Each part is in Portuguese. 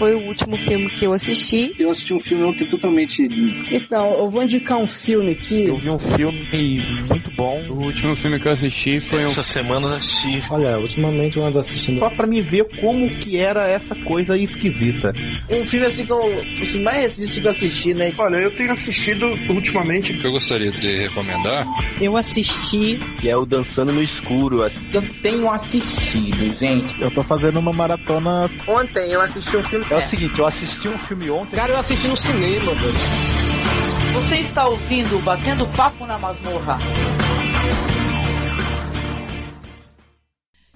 foi o último filme que eu assisti. Eu assisti um filme ontem totalmente. Então, eu vou indicar um filme aqui. Eu vi um filme muito bom. O último filme que eu assisti foi Essa um... semana eu assisti. Olha, ultimamente eu ando assistindo. Só pra me ver como que era essa coisa esquisita. Um filme assim que eu. Assim, mais recente que eu assisti, né? Olha, eu tenho assistido ultimamente. que eu gostaria de recomendar. Eu assisti. Que é o Dançando no Escuro. Eu tenho assistido, gente. Eu tô fazendo uma maratona. Ontem eu assisti um filme. É o seguinte, eu assisti um filme ontem. Cara, eu assisti no cinema, velho. Você está ouvindo Batendo Papo na Masmorra.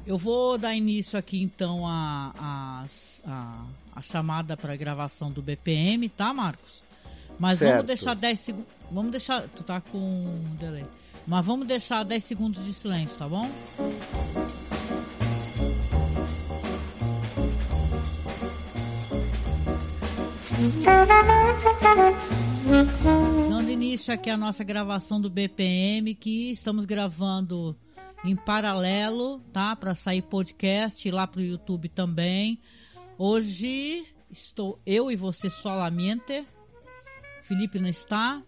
Eu vou dar início aqui então a, a, a, a chamada para gravação do BPM, tá, Marcos? Mas certo. vamos deixar 10 segundos. Vamos deixar. Tu tá com um delay. Mas vamos deixar 10 segundos de silêncio, tá bom? Início aqui à nossa gravação do BPM, que estamos gravando em paralelo, tá? Para sair podcast lá pro YouTube também. Hoje estou eu e você solamente. Felipe não está.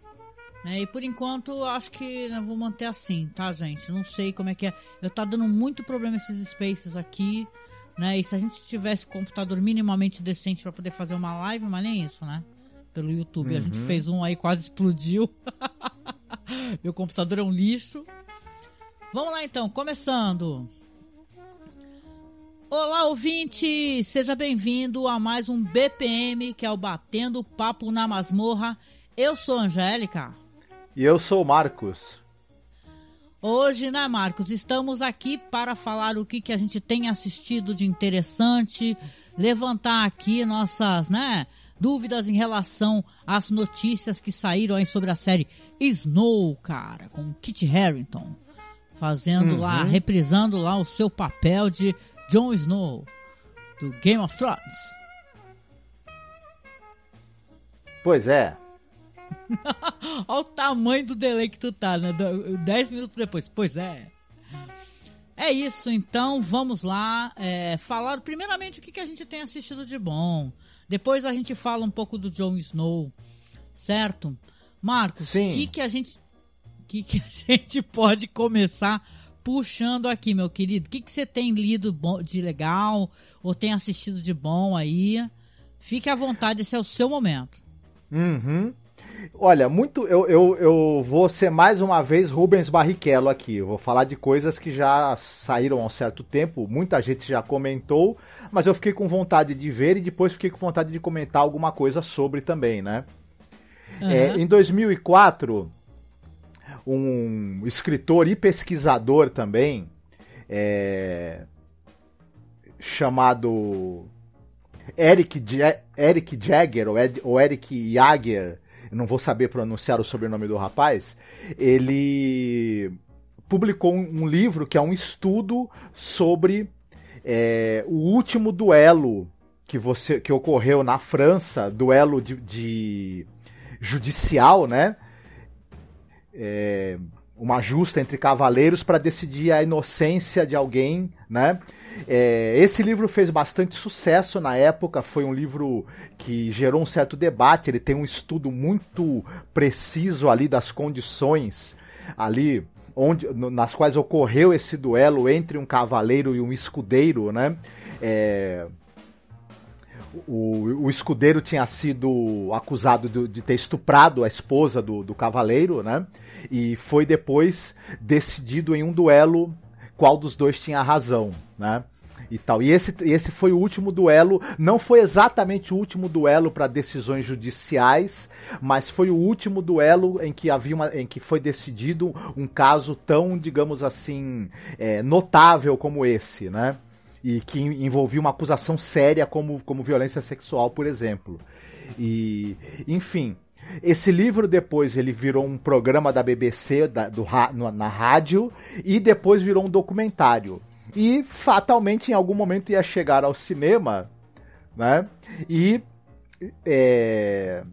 Né? E por enquanto acho que né, vou manter assim, tá, gente? Não sei como é que é. Eu tá dando muito problema esses spaces aqui. Né? E se a gente tivesse computador minimamente decente para poder fazer uma live, mas nem isso, né? Pelo YouTube. Uhum. A gente uhum. fez um aí, quase explodiu. Meu computador é um lixo. Vamos lá então, começando. Olá, ouvinte! Seja bem-vindo a mais um BPM, que é o Batendo Papo na Masmorra. Eu sou a Angélica. E eu sou o Marcos. Hoje, né, Marcos, estamos aqui para falar o que, que a gente tem assistido de interessante, levantar aqui nossas, né, dúvidas em relação às notícias que saíram aí sobre a série Snow, cara, com Kit Harington fazendo uhum. lá, reprisando lá o seu papel de Jon Snow do Game of Thrones. Pois é. Olha o tamanho do delay que tu tá, né? Dez minutos depois. Pois é. É isso, então vamos lá é, falar primeiramente o que, que a gente tem assistido de bom. Depois a gente fala um pouco do Jon Snow, certo? Marcos, o que, que a gente que, que a gente pode começar puxando aqui, meu querido? O que, que você tem lido de legal ou tem assistido de bom aí? Fique à vontade, esse é o seu momento. Uhum. Olha, muito. Eu, eu, eu vou ser mais uma vez Rubens Barrichello aqui. Eu vou falar de coisas que já saíram há um certo tempo. Muita gente já comentou, mas eu fiquei com vontade de ver e depois fiquei com vontade de comentar alguma coisa sobre também, né? Uhum. É, em 2004, um escritor e pesquisador também, é, chamado Eric, ja Eric Jagger, ou, Ed, ou Eric Jagger, não vou saber pronunciar o sobrenome do rapaz, ele publicou um, livro que é um estudo sobre é, o último duelo que, você, que ocorreu na França, duelo de, de judicial, né? é, uma justa entre cavaleiros para decidir a inocência de alguém, né? É, esse livro fez bastante sucesso na época, foi um livro que gerou um certo debate, ele tem um estudo muito preciso ali das condições ali onde, nas quais ocorreu esse duelo entre um cavaleiro e um escudeiro, né? É, o, o escudeiro tinha sido acusado de, de ter estuprado a esposa do, do cavaleiro, né? E foi depois decidido em um duelo qual dos dois tinha razão, né? E tal. E esse, esse foi o último duelo, não foi exatamente o último duelo para decisões judiciais, mas foi o último duelo em que havia uma, em que foi decidido um caso tão, digamos assim, é, notável como esse, né? e que envolvia uma acusação séria como, como violência sexual, por exemplo. E, enfim, esse livro depois ele virou um programa da BBC da, do, na rádio e depois virou um documentário. E fatalmente em algum momento ia chegar ao cinema, né? E é,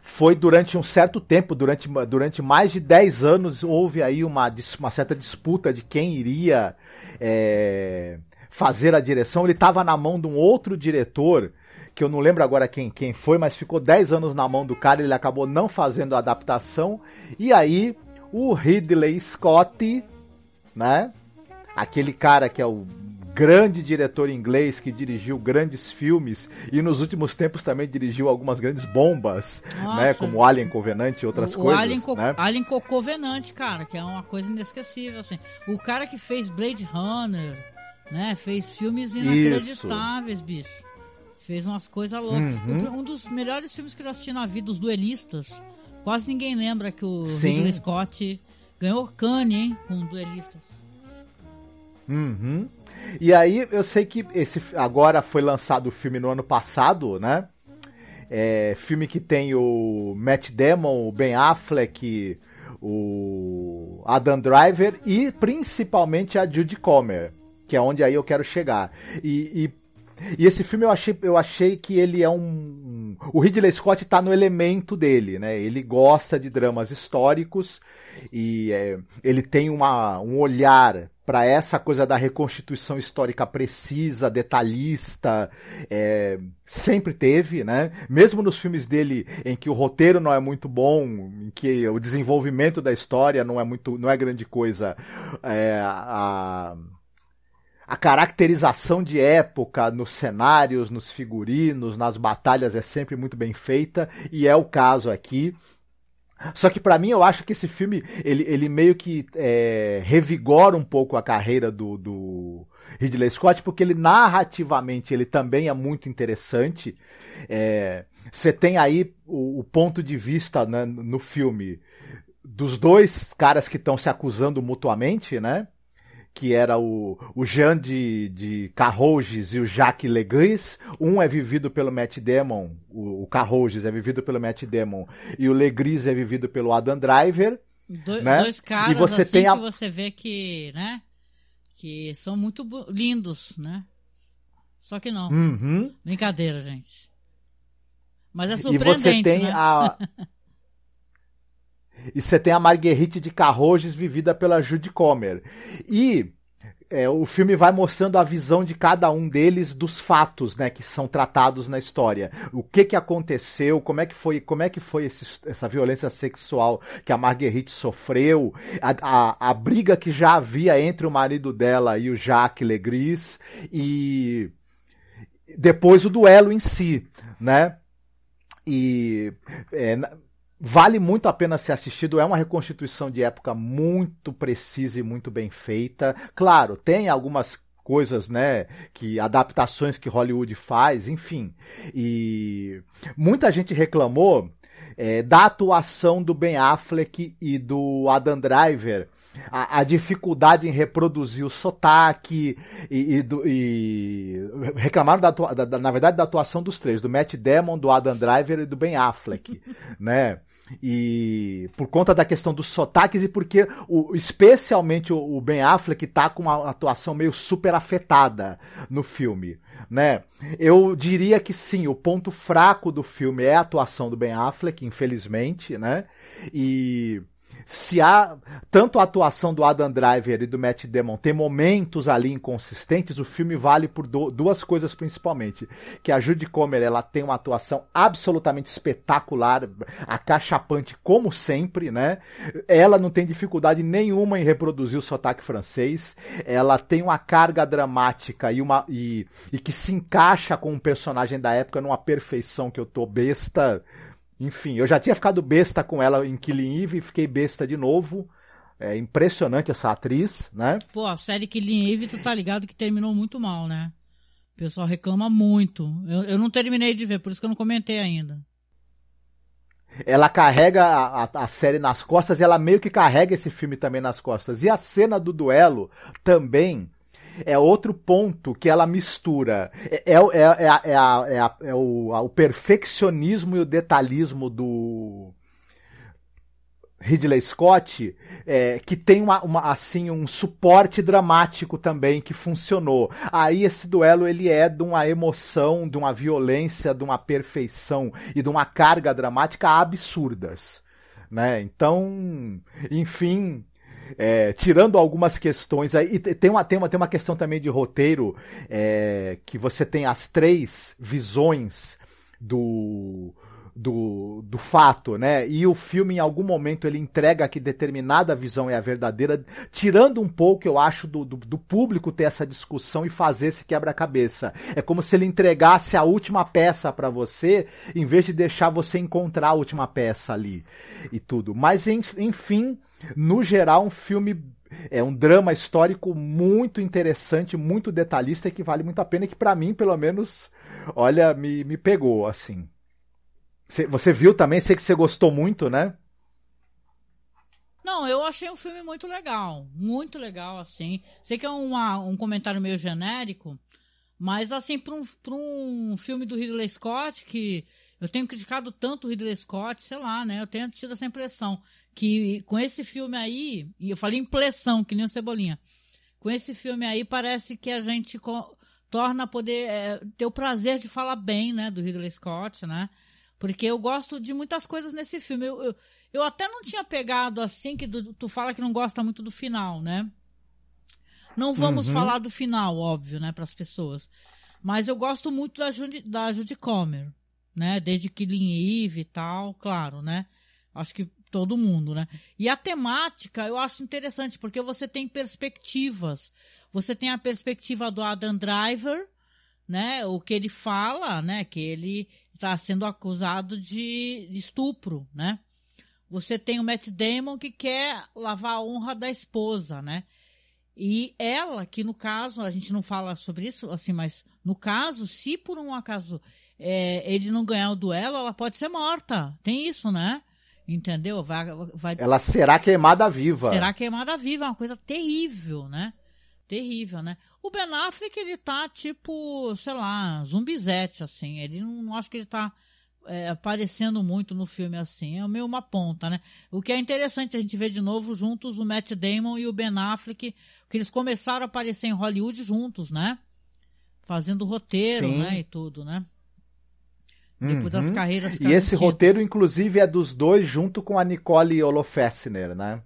foi durante um certo tempo, durante, durante mais de 10 anos, houve aí uma, uma certa disputa de quem iria é, fazer a direção, ele estava na mão de um outro diretor, que eu não lembro agora quem, quem foi, mas ficou 10 anos na mão do cara, ele acabou não fazendo a adaptação. E aí, o Ridley Scott, né? Aquele cara que é o grande diretor inglês que dirigiu grandes filmes e nos últimos tempos também dirigiu algumas grandes bombas, Nossa. né, como Alien Covenant e outras o, coisas, o Alien, Co né? Alien Co Covenant, cara, que é uma coisa inesquecível assim. O cara que fez Blade Runner, né, fez filmes inacreditáveis, Isso. bicho. Fez umas coisas loucas. Uhum. Um dos melhores filmes que eu assisti na vida, Os Duelistas. Quase ninguém lembra que o Sim. Ridley Scott ganhou Cannes, hein, com Duelistas. Uhum. E aí eu sei que esse agora foi lançado o filme no ano passado, né? É, filme que tem o Matt Damon, o Ben Affleck, o Adam Driver e principalmente a Judy Comer, que é onde aí eu quero chegar. E, e e esse filme eu achei, eu achei que ele é um. O Ridley Scott tá no elemento dele, né? Ele gosta de dramas históricos e é, ele tem uma, um olhar para essa coisa da reconstituição histórica precisa, detalhista, é, sempre teve, né? Mesmo nos filmes dele em que o roteiro não é muito bom, em que o desenvolvimento da história não é muito, não é grande coisa, é, a, a caracterização de época nos cenários, nos figurinos, nas batalhas é sempre muito bem feita e é o caso aqui. Só que para mim eu acho que esse filme ele, ele meio que é, revigora um pouco a carreira do, do Ridley Scott porque ele narrativamente ele também é muito interessante. É, você tem aí o, o ponto de vista né, no filme dos dois caras que estão se acusando mutuamente, né? Que era o, o Jean de, de Carroges e o Jacques Legris. Um é vivido pelo Matt Damon, o, o Carroges é vivido pelo Matt Damon, e o Legris é vivido pelo Adam Driver. Do, né? Dois caras e você assim tem a... que você vê que, né, que são muito lindos, né? Só que não. Uhum. Brincadeira, gente. Mas é surpreendente, E você tem né? a... E você tem a Marguerite de Carroges vivida pela Judy Comer. E é, o filme vai mostrando a visão de cada um deles dos fatos, né, que são tratados na história. O que que aconteceu, como é que foi, como é que foi esse, essa violência sexual que a Marguerite sofreu, a, a, a, briga que já havia entre o marido dela e o Jacques Legris e depois o duelo em si, né? E é, Vale muito a pena ser assistido, é uma reconstituição de época muito precisa e muito bem feita. Claro, tem algumas coisas, né, que adaptações que Hollywood faz, enfim. E muita gente reclamou é, da atuação do Ben Affleck e do Adam Driver. A, a dificuldade em reproduzir o sotaque e, e, e reclamaram da, da, na verdade da atuação dos três, do Matt Damon, do Adam Driver e do Ben Affleck, né? E por conta da questão dos sotaques e porque o, especialmente o, o Ben Affleck tá com uma atuação meio super afetada no filme, né? Eu diria que sim, o ponto fraco do filme é a atuação do Ben Affleck, infelizmente, né? E se há tanto a atuação do Adam Driver e do Matt Damon tem momentos ali inconsistentes, o filme vale por do, duas coisas principalmente, que a Judy Comer ela tem uma atuação absolutamente espetacular, acachapante como sempre, né? Ela não tem dificuldade nenhuma em reproduzir o sotaque francês, ela tem uma carga dramática e uma e, e que se encaixa com um personagem da época numa perfeição que eu tô besta enfim, eu já tinha ficado besta com ela em Killing Eve e fiquei besta de novo. É impressionante essa atriz, né? Pô, a série Killing Eve, tu tá ligado que terminou muito mal, né? O pessoal reclama muito. Eu, eu não terminei de ver, por isso que eu não comentei ainda. Ela carrega a, a, a, série nas costas e ela meio que carrega esse filme também nas costas. E a cena do duelo também é outro ponto que ela mistura. É, é, é, é, é, a, é, a, é o, o perfeccionismo e o detalhismo do. Ridley Scott, é, que tem uma, uma, assim um suporte dramático também que funcionou. Aí esse duelo ele é de uma emoção, de uma violência, de uma perfeição e de uma carga dramática absurdas, né? Então, enfim, é, tirando algumas questões aí, e tem uma, tem, uma, tem uma questão também de roteiro, é, que você tem as três visões do, do, do fato, né? E o filme, em algum momento, ele entrega que determinada visão é a verdadeira, tirando um pouco, eu acho, do, do, do público ter essa discussão e fazer esse quebra-cabeça. É como se ele entregasse a última peça para você, em vez de deixar você encontrar a última peça ali e tudo. Mas, enfim, no geral, um filme é um drama histórico muito interessante, muito detalhista e que vale muito a pena e que para mim, pelo menos, olha, me, me pegou assim. Você viu também? Sei que você gostou muito, né? Não, eu achei um filme muito legal. Muito legal, assim. Sei que é uma, um comentário meio genérico, mas, assim, para um, um filme do Ridley Scott, que eu tenho criticado tanto o Ridley Scott, sei lá, né? Eu tenho tido essa impressão que com esse filme aí, e eu falei impressão, que nem o Cebolinha, com esse filme aí parece que a gente torna poder é, ter o prazer de falar bem, né, do Ridley Scott, né? Porque eu gosto de muitas coisas nesse filme. Eu, eu, eu até não tinha pegado assim, que tu, tu fala que não gosta muito do final, né? Não vamos uhum. falar do final, óbvio, né, para as pessoas. Mas eu gosto muito da Judy, da Judy Comer, né? Desde Killing Eve e tal, claro, né? Acho que todo mundo, né? E a temática eu acho interessante, porque você tem perspectivas. Você tem a perspectiva do Adam Driver, né? O que ele fala, né? Que ele está sendo acusado de, de, estupro, né? Você tem o Matt Damon que quer lavar a honra da esposa, né? E ela, que no caso, a gente não fala sobre isso, assim, mas no caso, se por um acaso é, ele não ganhar o duelo, ela pode ser morta. Tem isso, né? Entendeu? Vai, vai... Ela será queimada viva. Será queimada viva, é uma coisa terrível, né? Terrível, né? O Ben Affleck, ele tá tipo, sei lá, zumbizete, assim. Ele não, não acho que ele tá é, aparecendo muito no filme assim. É meio uma ponta, né? O que é interessante a gente ver de novo juntos o Matt Damon e o Ben Affleck, que eles começaram a aparecer em Hollywood juntos, né? Fazendo roteiro, Sim. né? E tudo, né? Depois uhum. das carreiras. E esse roteiro, inclusive, é dos dois junto com a Nicole Olofessner, né?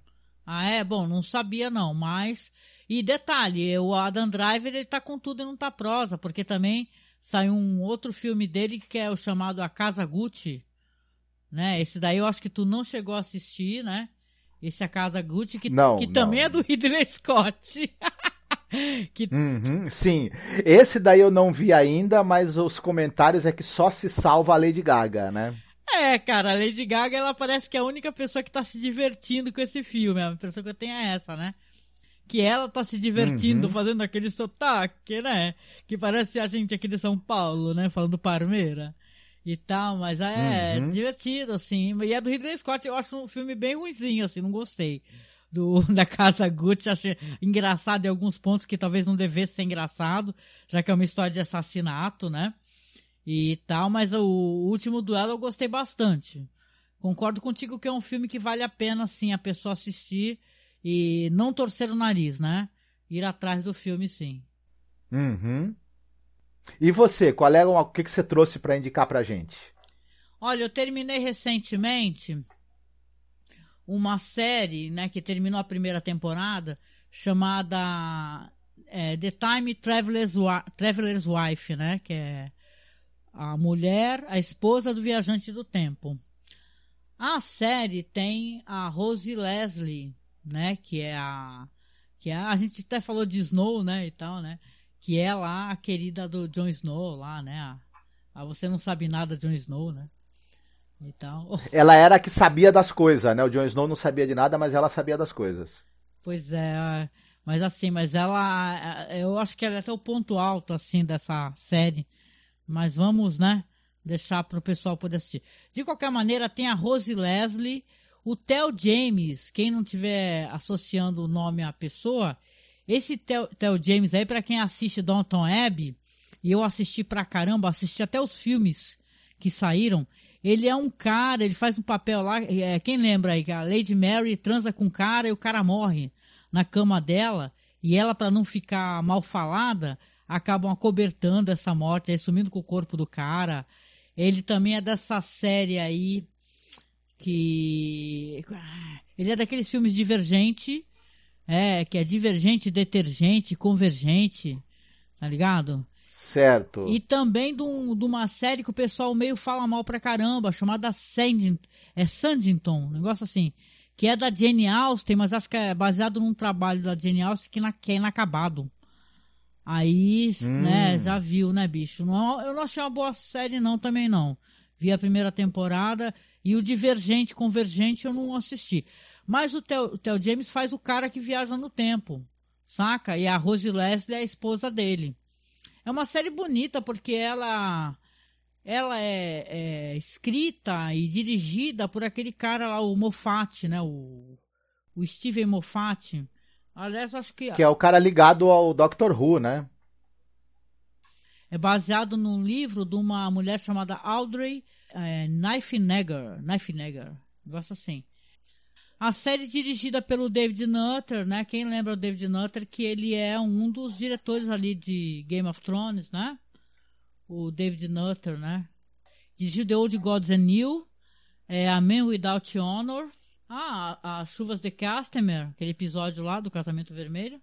Ah, é? Bom, não sabia não, mas e detalhe, o Adam Driver ele tá com tudo e não tá prosa, porque também saiu um outro filme dele que é o chamado A Casa Gucci, né? Esse daí eu acho que tu não chegou a assistir, né? Esse A Casa Gucci, que, não, que não. também é do Ridley Scott. que... Uhum, sim, esse daí eu não vi ainda, mas os comentários é que só se salva a Lady Gaga, né? É, cara, a Lady Gaga, ela parece que é a única pessoa que tá se divertindo com esse filme. A impressão que eu tenho é essa, né? que ela tá se divertindo uhum. fazendo aquele sotaque, né? Que parece a gente aqui de São Paulo, né? Falando Parmeira e tal, mas é uhum. divertido, assim. E é do Ridley Scott, eu acho um filme bem ruimzinho, assim, não gostei. Do, da Casa Gucci, achei engraçado em alguns pontos que talvez não devesse ser engraçado, já que é uma história de assassinato, né? E tal, mas o último duelo eu gostei bastante. Concordo contigo que é um filme que vale a pena, sim, a pessoa assistir e não torcer o nariz, né? Ir atrás do filme, sim. Uhum. E você, qual é o que, que você trouxe para indicar pra gente? Olha, eu terminei recentemente uma série, né, que terminou a primeira temporada, chamada é, The Time Traveler's, Traveler's Wife, né, que é a mulher, a esposa do viajante do tempo. A série tem a Rose Leslie, né? Que é a. Que é, a gente até falou de Snow, né? E tal, né? Que é lá a querida do Jon Snow, lá, né? A, a você não sabe nada de Jon Snow, né? Então... Ela era a que sabia das coisas, né? O Jon Snow não sabia de nada, mas ela sabia das coisas. Pois é, mas assim, mas ela, eu acho que ela é até o ponto alto, assim, dessa série. Mas vamos, né, deixar para o pessoal poder assistir. De qualquer maneira, tem a Rose Leslie, o Theo James, quem não tiver associando o nome à pessoa, esse Theo, Theo James aí, para quem assiste Downton Abbey, e eu assisti pra caramba, assisti até os filmes que saíram, ele é um cara, ele faz um papel lá, é, quem lembra aí, que a Lady Mary transa com um cara e o cara morre na cama dela, e ela, para não ficar mal falada, acabam acobertando essa morte, aí, sumindo com o corpo do cara. Ele também é dessa série aí, que ele é daqueles filmes Divergente, É, que é divergente, detergente, convergente, tá ligado? Certo. E também de, um, de, uma série que o pessoal meio fala mal pra caramba, chamada Sandington, é Sandington, um negócio assim, que é da Jane Austen, mas acho que é baseado num trabalho da Jane Austen que, na, que é inacabado. Aí, hum. né, já viu, né, bicho? Não, eu não achei uma boa série não, também não. Vi a primeira temporada e o Divergente, Convergente eu não assisti. Mas o Theo, o Theo James faz o cara que viaja no tempo, saca? E a Rose Leslie é a esposa dele. É uma série bonita porque ela ela é, é, escrita e dirigida por aquele cara lá, o Moffat, né? O, o Steven Moffat. Aliás, acho que. Que é o cara ligado ao Doctor Who, né? É baseado num livro de uma mulher chamada Audrey é, Knifenegger. Knifenegger. Negócio assim. A série dirigida pelo David Nutter, né? Quem lembra o David Nutter, que ele é um dos diretores ali de Game of Thrones, né? O David Nutter, né? Dirigiu The Old Gods and New, é, A Man Without Honor, ah, as Chuvas de Castemer, aquele episódio lá do Casamento Vermelho,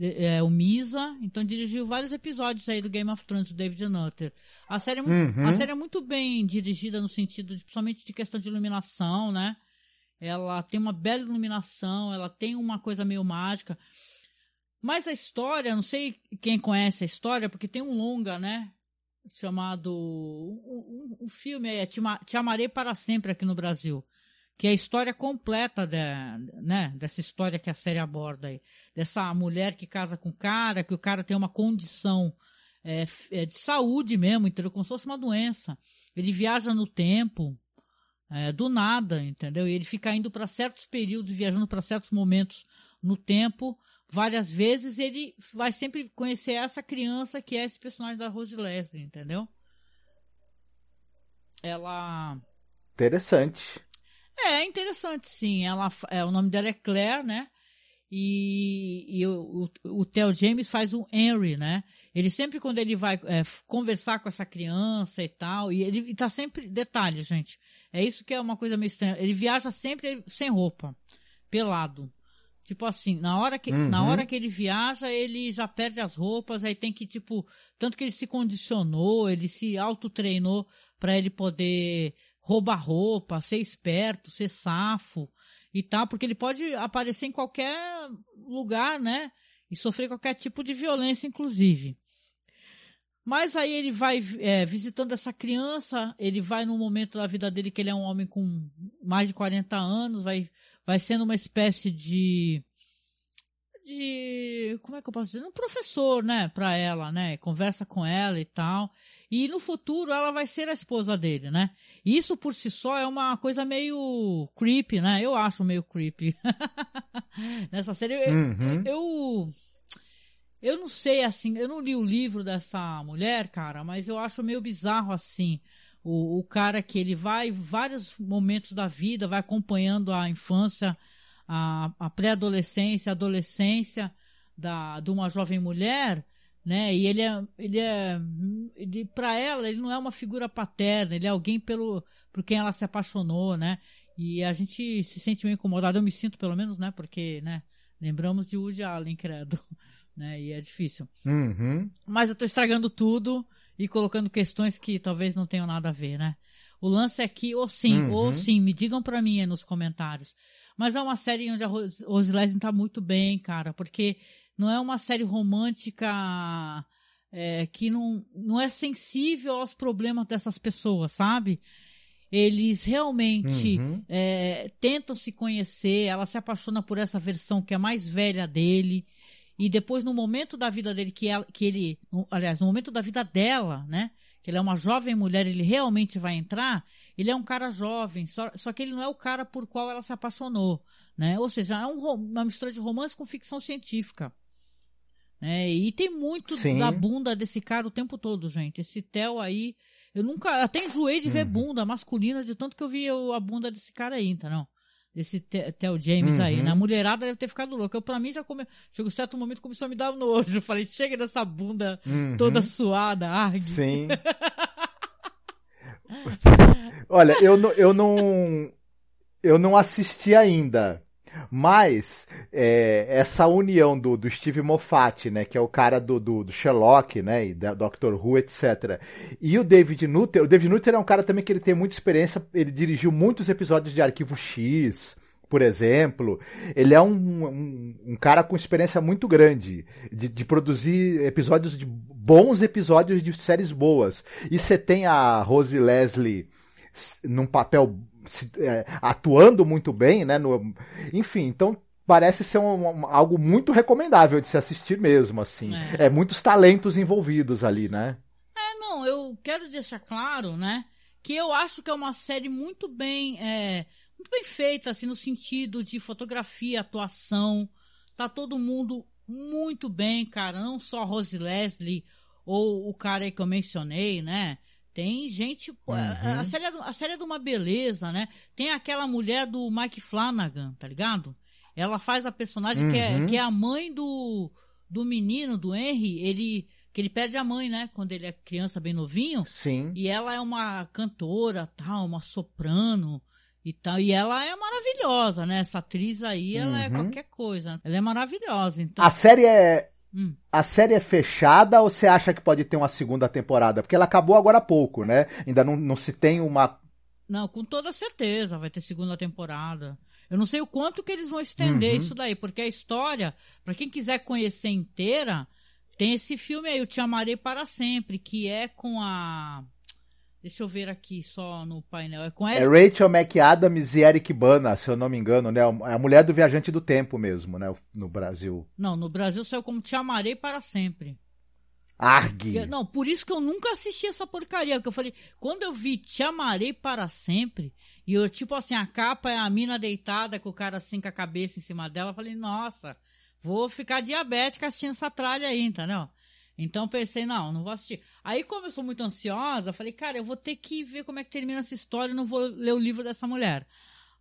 é, o Misa, então dirigiu vários episódios aí do Game of Thrones, do David Nutter. A série, é muito, uhum. a série é muito bem dirigida no sentido, de, principalmente de questão de iluminação, né? ela tem uma bela iluminação, ela tem uma coisa meio mágica. Mas a história, não sei quem conhece a história, porque tem um longa, né? Chamado. Um, um, um filme aí, é Te, Te Amarei para Sempre aqui no Brasil. Que é a história completa de, né, dessa história que a série aborda aí. Dessa mulher que casa com o cara, que o cara tem uma condição é, é de saúde mesmo, entendeu? Como se fosse uma doença. Ele viaja no tempo, é, do nada, entendeu? E ele fica indo para certos períodos, viajando para certos momentos no tempo, várias vezes, ele vai sempre conhecer essa criança que é esse personagem da Rose Leslie, entendeu? Ela. Interessante. É, interessante, sim. Ela, é, o nome dela é Claire, né? E, e o, o, o Theo James faz o Henry, né? Ele sempre, quando ele vai é, conversar com essa criança e tal, e ele está sempre. Detalhe, gente. É isso que é uma coisa meio estranha. Ele viaja sempre sem roupa, pelado. Tipo assim, na hora que, uhum. na hora que ele viaja, ele já perde as roupas, aí tem que, tipo, tanto que ele se condicionou, ele se autotreinou para ele poder roubar roupa, ser esperto, ser safo e tal, porque ele pode aparecer em qualquer lugar, né? E sofrer qualquer tipo de violência, inclusive. Mas aí ele vai é, visitando essa criança, ele vai num momento da vida dele que ele é um homem com mais de 40 anos, vai, vai sendo uma espécie de. de. como é que eu posso dizer? Um professor, né, pra ela, né? Conversa com ela e tal. E no futuro ela vai ser a esposa dele, né? Isso por si só é uma coisa meio creepy, né? Eu acho meio creepy. Nessa série. Uhum. eu, eu eu não sei, assim, eu não li o livro dessa mulher, cara, mas eu acho meio bizarro, assim, o, o cara que ele vai vários momentos da vida, vai acompanhando a infância, a, a pré-adolescência, a adolescência da, de uma jovem mulher, né? E ele é, ele é, ele, para ela, ele não é uma figura paterna, ele é alguém pelo, por quem ela se apaixonou, né? E a gente se sente meio incomodado, eu me sinto pelo menos, né? Porque, né? Lembramos de Woody Allen, credo né? E é difícil. Uhum. Mas eu tô estragando tudo e colocando questões que talvez não tenham nada a ver, né? O lance é que, ou sim, uhum. ou sim, me digam para mim aí nos comentários. Mas é uma série onde a Rose Leslie tá muito bem, cara, porque não é uma série romântica é, que não, não é sensível aos problemas dessas pessoas, sabe? Eles realmente uhum. é, tentam se conhecer, ela se apaixona por essa versão que é mais velha dele e depois no momento da vida dele que, ela, que ele, aliás, no momento da vida dela, né, que ele é uma jovem mulher, ele realmente vai entrar, ele é um cara jovem, só, só que ele não é o cara por qual ela se apaixonou, né? Ou seja, é um, uma mistura de romance com ficção científica. Né? E tem muito Sim. da bunda desse cara o tempo todo, gente. Esse Theo aí, eu nunca, até enjoei de uhum. ver bunda masculina de tanto que eu vi a bunda desse cara aí, tá não? desse Theo James uhum. aí, né? A mulherada deve ter ficado louca. Eu, pra mim, já come... chegou um certo momento começou a me dar nojo. Eu falei, chega dessa bunda uhum. toda suada, argue. Sim. Olha, eu não, eu não. Eu não assisti ainda. Mas é, essa união do, do Steve Moffat, né, que é o cara do, do, do Sherlock, né, e da Doctor Who, etc. E o David Nutter, o David Nutter é um cara também que ele tem muita experiência, ele dirigiu muitos episódios de Arquivo X, por exemplo. Ele é um, um, um cara com experiência muito grande de, de, produzir episódios de bons episódios de séries boas. E você tem a Rose Leslie num papel é, atuando muito bem, né? No, enfim, então parece ser um, um, algo muito recomendável de se assistir mesmo, assim. É. é. muitos talentos envolvidos ali, né? É, não, eu quero deixar claro, né? Que eu acho que é uma série muito bem, é, muito bem feita, assim, no sentido de fotografia, atuação. Tá todo mundo muito bem, cara. Não só a Rose Leslie ou o cara aí que eu mencionei, né? Tem gente. Uhum. A, série é, a série é de uma beleza, né? Tem aquela mulher do Mike Flanagan, tá ligado? Ela faz a personagem uhum. que, é, uhum. que é a mãe do, do menino, do Henry. Ele. Que ele perde a mãe, né? Quando ele é criança, bem novinho. Sim. E ela é uma cantora, tal, uma soprano e tal. E ela é maravilhosa, né? Essa atriz aí, ela é uhum. é qualquer coisa. Ela é maravilhosa. Então... A série é Hum. A série é fechada ou você acha que pode ter uma segunda temporada? Porque ela acabou agora há pouco, né? Ainda não, não se tem uma. Não, com toda certeza vai ter segunda temporada. Eu não sei o quanto que eles vão estender uhum. isso daí, porque a história, para quem quiser conhecer inteira, tem esse filme aí, Eu Te Amarei Para Sempre, que é com a. Deixa eu ver aqui só no painel. É com É Rachel McAdams e Eric Bana, se eu não me engano, né? É a mulher do Viajante do Tempo mesmo, né? No Brasil. Não, no Brasil saiu como Te Amarei para Sempre. Argue. Não, por isso que eu nunca assisti essa porcaria. Que eu falei, quando eu vi Te Amarei para Sempre, e eu, tipo assim, a capa é a mina deitada com o cara assim com a cabeça em cima dela, eu falei, nossa, vou ficar diabética assistindo essa tralha aí, entendeu? Então pensei, não, não vou assistir. Aí, como eu sou muito ansiosa, falei, cara, eu vou ter que ver como é que termina essa história, não vou ler o livro dessa mulher.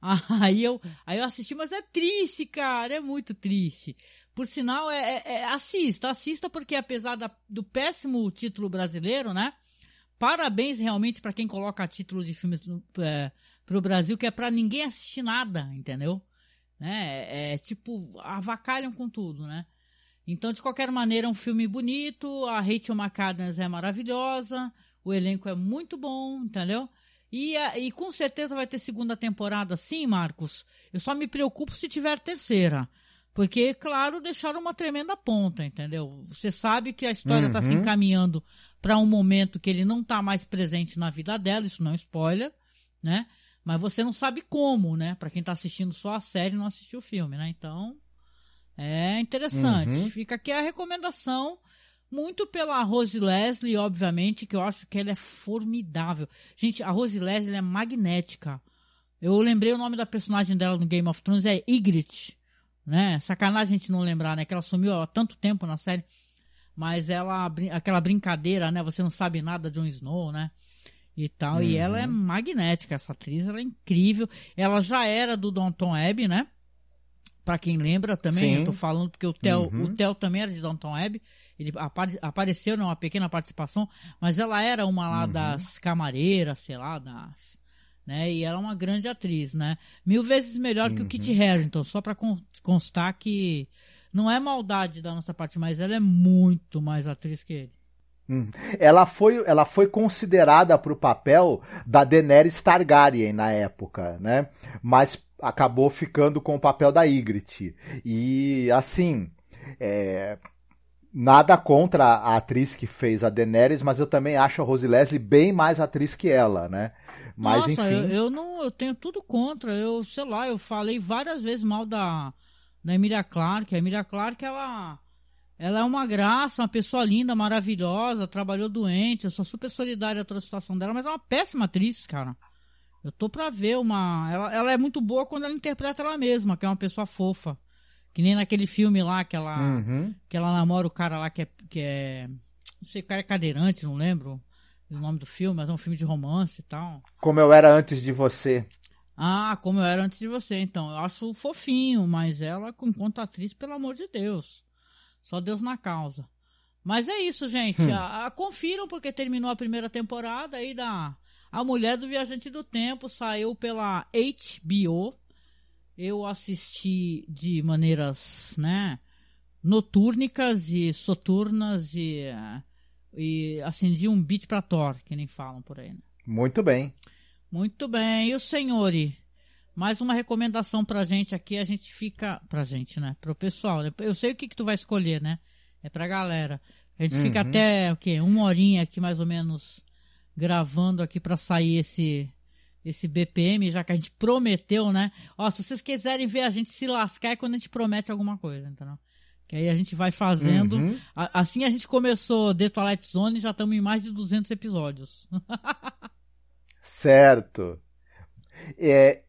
Aí eu, aí eu assisti, mas é triste, cara, é muito triste. Por sinal, é, é, é assista, assista, porque apesar da, do péssimo título brasileiro, né? Parabéns realmente para quem coloca título de filmes é, pro Brasil, que é para ninguém assistir nada, entendeu? Né? É, é tipo, avacalham com tudo, né? Então, de qualquer maneira, é um filme bonito, a Rachel McAdams é maravilhosa, o elenco é muito bom, entendeu? E, e com certeza vai ter segunda temporada sim, Marcos. Eu só me preocupo se tiver terceira. Porque, claro, deixaram uma tremenda ponta, entendeu? Você sabe que a história está uhum. se encaminhando para um momento que ele não está mais presente na vida dela, isso não é spoiler, né? Mas você não sabe como, né? Para quem está assistindo só a série não assistiu o filme, né? Então, é interessante. Uhum. Fica aqui a recomendação. Muito pela Rose Leslie, obviamente, que eu acho que ela é formidável. Gente, a Rose Leslie é magnética. Eu lembrei o nome da personagem dela no Game of Thrones, é Ygritte. Né? Sacanagem a gente não lembrar, né? Que ela sumiu há tanto tempo na série. Mas ela, aquela brincadeira, né? Você não sabe nada de Jon Snow, né? E tal. Uhum. E ela é magnética, essa atriz, ela é incrível. Ela já era do Downton Abbey, né? Para quem lembra também, Sim. eu tô falando porque o Theo, uhum. o Theo também era de Downton Abbey. Ele apare, apareceu numa pequena participação, mas ela era uma lá uhum. das camareiras, sei lá, das, né? E ela é uma grande atriz, né? Mil vezes melhor uhum. que o Kit uhum. Harington, só para constar que não é maldade da nossa parte, mas ela é muito mais atriz que ele. Hum. Ela foi, ela foi considerada para o papel da Daenerys Targaryen na época, né? Mas acabou ficando com o papel da Ygritte. E assim, é, nada contra a atriz que fez a Daenerys, mas eu também acho a Rose Leslie bem mais atriz que ela, né? Mas Nossa, enfim. Eu, eu, não, eu tenho tudo contra. Eu, sei lá, eu falei várias vezes mal da da Emilia Clarke. A Emilia Clarke, ela ela é uma graça, uma pessoa linda, maravilhosa, trabalhou doente, eu sou super solidária a toda a situação dela, mas é uma péssima atriz, cara. Eu tô pra ver uma. Ela, ela é muito boa quando ela interpreta ela mesma, que é uma pessoa fofa. Que nem naquele filme lá que ela, uhum. que ela namora o cara lá que é, que é. Não sei, o cara é cadeirante, não lembro o nome do filme, mas é um filme de romance e tal. Como eu era antes de você. Ah, como eu era antes de você, então. Eu acho fofinho, mas ela, enquanto atriz, pelo amor de Deus. Só Deus na causa. Mas é isso, gente. Hum. A, a, confiram porque terminou a primeira temporada aí da A Mulher do Viajante do Tempo saiu pela HBO. eu assisti de maneiras, né, notúrnicas e soturnas e, e acendi um beat pra Thor, que nem falam por aí. Né? Muito bem. Muito bem. E o senhori? Mais uma recomendação pra gente aqui, a gente fica. Pra gente, né? Pro pessoal. Eu sei o que, que tu vai escolher, né? É pra galera. A gente fica Uhum. até o quê? Uma horinha aqui mais ou menos gravando aqui pra sair esse esse BPM, já que a gente prometeu, né? Ó, se vocês quiserem ver a gente se lascar é quando a gente promete alguma coisa, entendeu? Que aí a gente vai fazendo. Uhum. A- assim a gente começou The Twilight Zone e já estamos em mais de 200 episódios. Certo. É,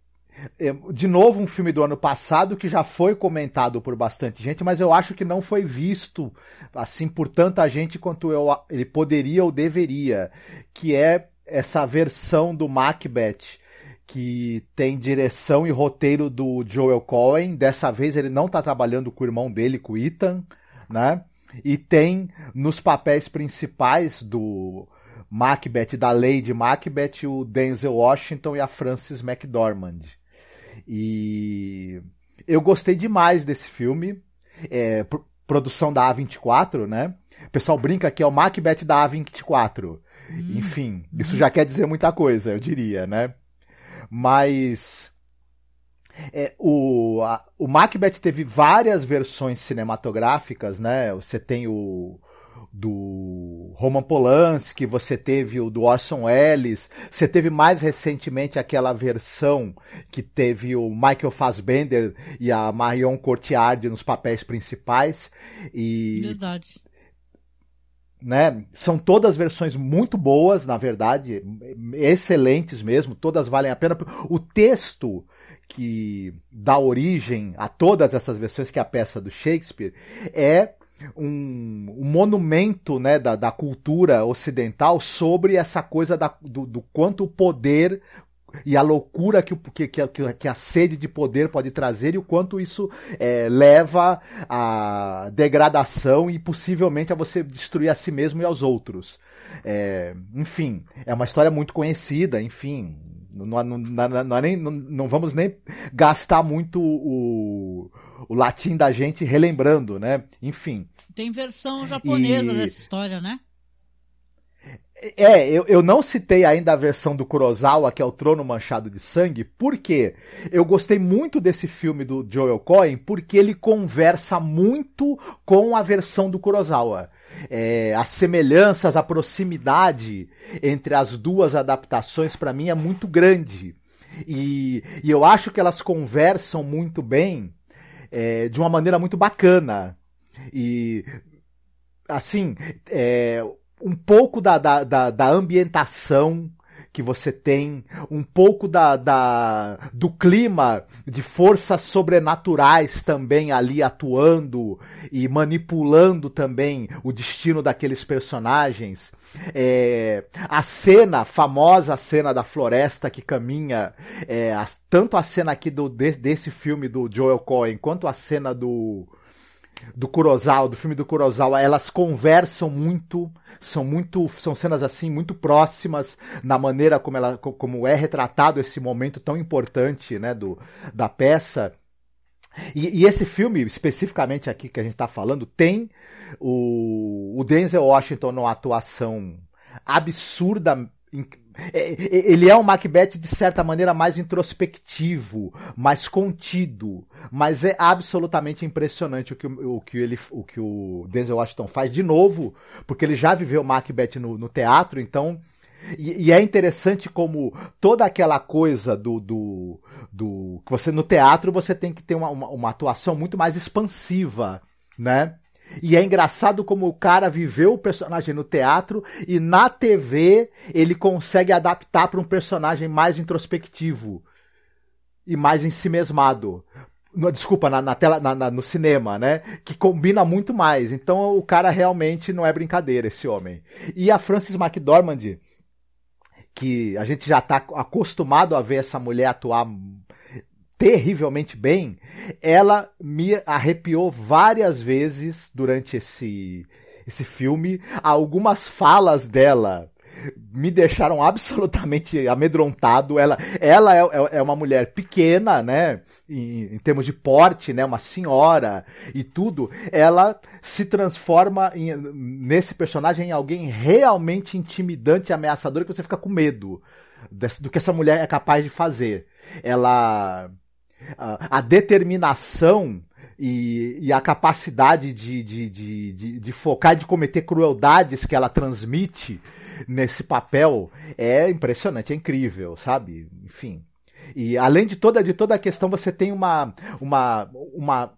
de novo, um filme do ano passado que já foi comentado por bastante gente, mas eu acho que não foi visto assim por tanta gente quanto eu, ele poderia ou deveria, que é essa versão do Macbeth que tem direção e roteiro do Joel Cohen. Dessa vez ele não está trabalhando com o irmão dele, com o Ethan, né? E tem nos papéis principais do Macbeth, da Lady Macbeth, o Denzel Washington e a Frances McDormand. E eu gostei demais desse filme. É, pro- produção da A24, né? O pessoal brinca que é o Macbeth da A24. Enfim, isso já quer dizer muita coisa, eu diria, né? Mas é, o, a- o Macbeth teve várias versões cinematográficas, né? Você tem o do Roman Polanski, você teve o do Orson Welles, você teve mais recentemente aquela versão que teve o Michael Fassbender e a Marion Cotillard nos papéis principais e Verdade. né? São todas versões muito boas, na verdade, excelentes mesmo, todas valem a pena. O texto que dá origem a todas essas versões, que é a peça do Shakespeare, é um, um monumento né, da, da cultura ocidental sobre essa coisa da, do, do quanto o poder e a loucura que, que, que, que- a sede de poder pode trazer e o quanto isso é, leva à degradação e possivelmente a você destruir a si mesmo e aos outros. É, enfim, é uma história muito conhecida, enfim. Não, não, não, não- não vamos nem gastar muito o, o latim da gente relembrando, né? Enfim. Tem versão japonesa E- dessa história, né? É, eu, eu não citei ainda a versão do Kurosawa, que é o Trono Manchado de Sangue, porque eu gostei muito desse filme do Joel Cohen, porque ele conversa muito com a versão do Kurosawa. É, as semelhanças, a proximidade entre as duas adaptações, para mim, é muito grande. E, e eu acho que elas conversam muito bem, é, de uma maneira muito bacana. E assim, é, um pouco da, da, da, da ambientação que você tem, um pouco da, da, do clima de forças sobrenaturais também ali atuando e manipulando também o destino daqueles personagens. É, a cena, a famosa cena da floresta que caminha, é, tanto a cena aqui do, de- desse filme do Joel Cohen, quanto a cena do, do Kurosawa, do filme do Kurosawa, elas conversam muito, são muito, são cenas assim muito próximas na maneira como ela, co- como é retratado esse momento tão importante, né, do da peça. E, e esse filme, especificamente aqui que a gente está falando, tem o, o Denzel Washington numa atuação absurda. é- é- Ele é um Macbeth de certa maneira mais introspectivo, mais contido, mas é absolutamente impressionante o que o que ele, o que o Denzel Washington faz de novo, porque ele já viveu Macbeth no, no teatro, então e, e é interessante como toda aquela coisa do, do, do. que você no teatro você tem que ter uma, uma, uma atuação muito mais expansiva, né? E é engraçado como o cara viveu o personagem no teatro e na TV ele consegue adaptar para um personagem mais introspectivo e mais ensimesmado. No, desculpa, na, na tela, na- na- no cinema, né? Que combina muito mais. Então o cara realmente não é brincadeira, esse homem. E a Frances McDormand, que a gente já está acostumado a ver essa mulher atuar terrivelmente bem, ela me arrepiou várias vezes durante esse, esse filme. Algumas falas dela me deixaram absolutamente amedrontado. Ela, ela é, é, é uma mulher pequena, né? Em, em, termos de porte, né? Uma senhora e tudo. Ela se transforma em, nesse personagem em alguém realmente intimidante e ameaçador que você fica com medo do que essa mulher é capaz de fazer. Ela. a, a determinação e, e, a capacidade de, de, de, de, de focar, de cometer crueldades que ela transmite nesse papel é impressionante, é incrível, sabe? Enfim. E além de toda, de toda a questão, você tem uma, uma, uma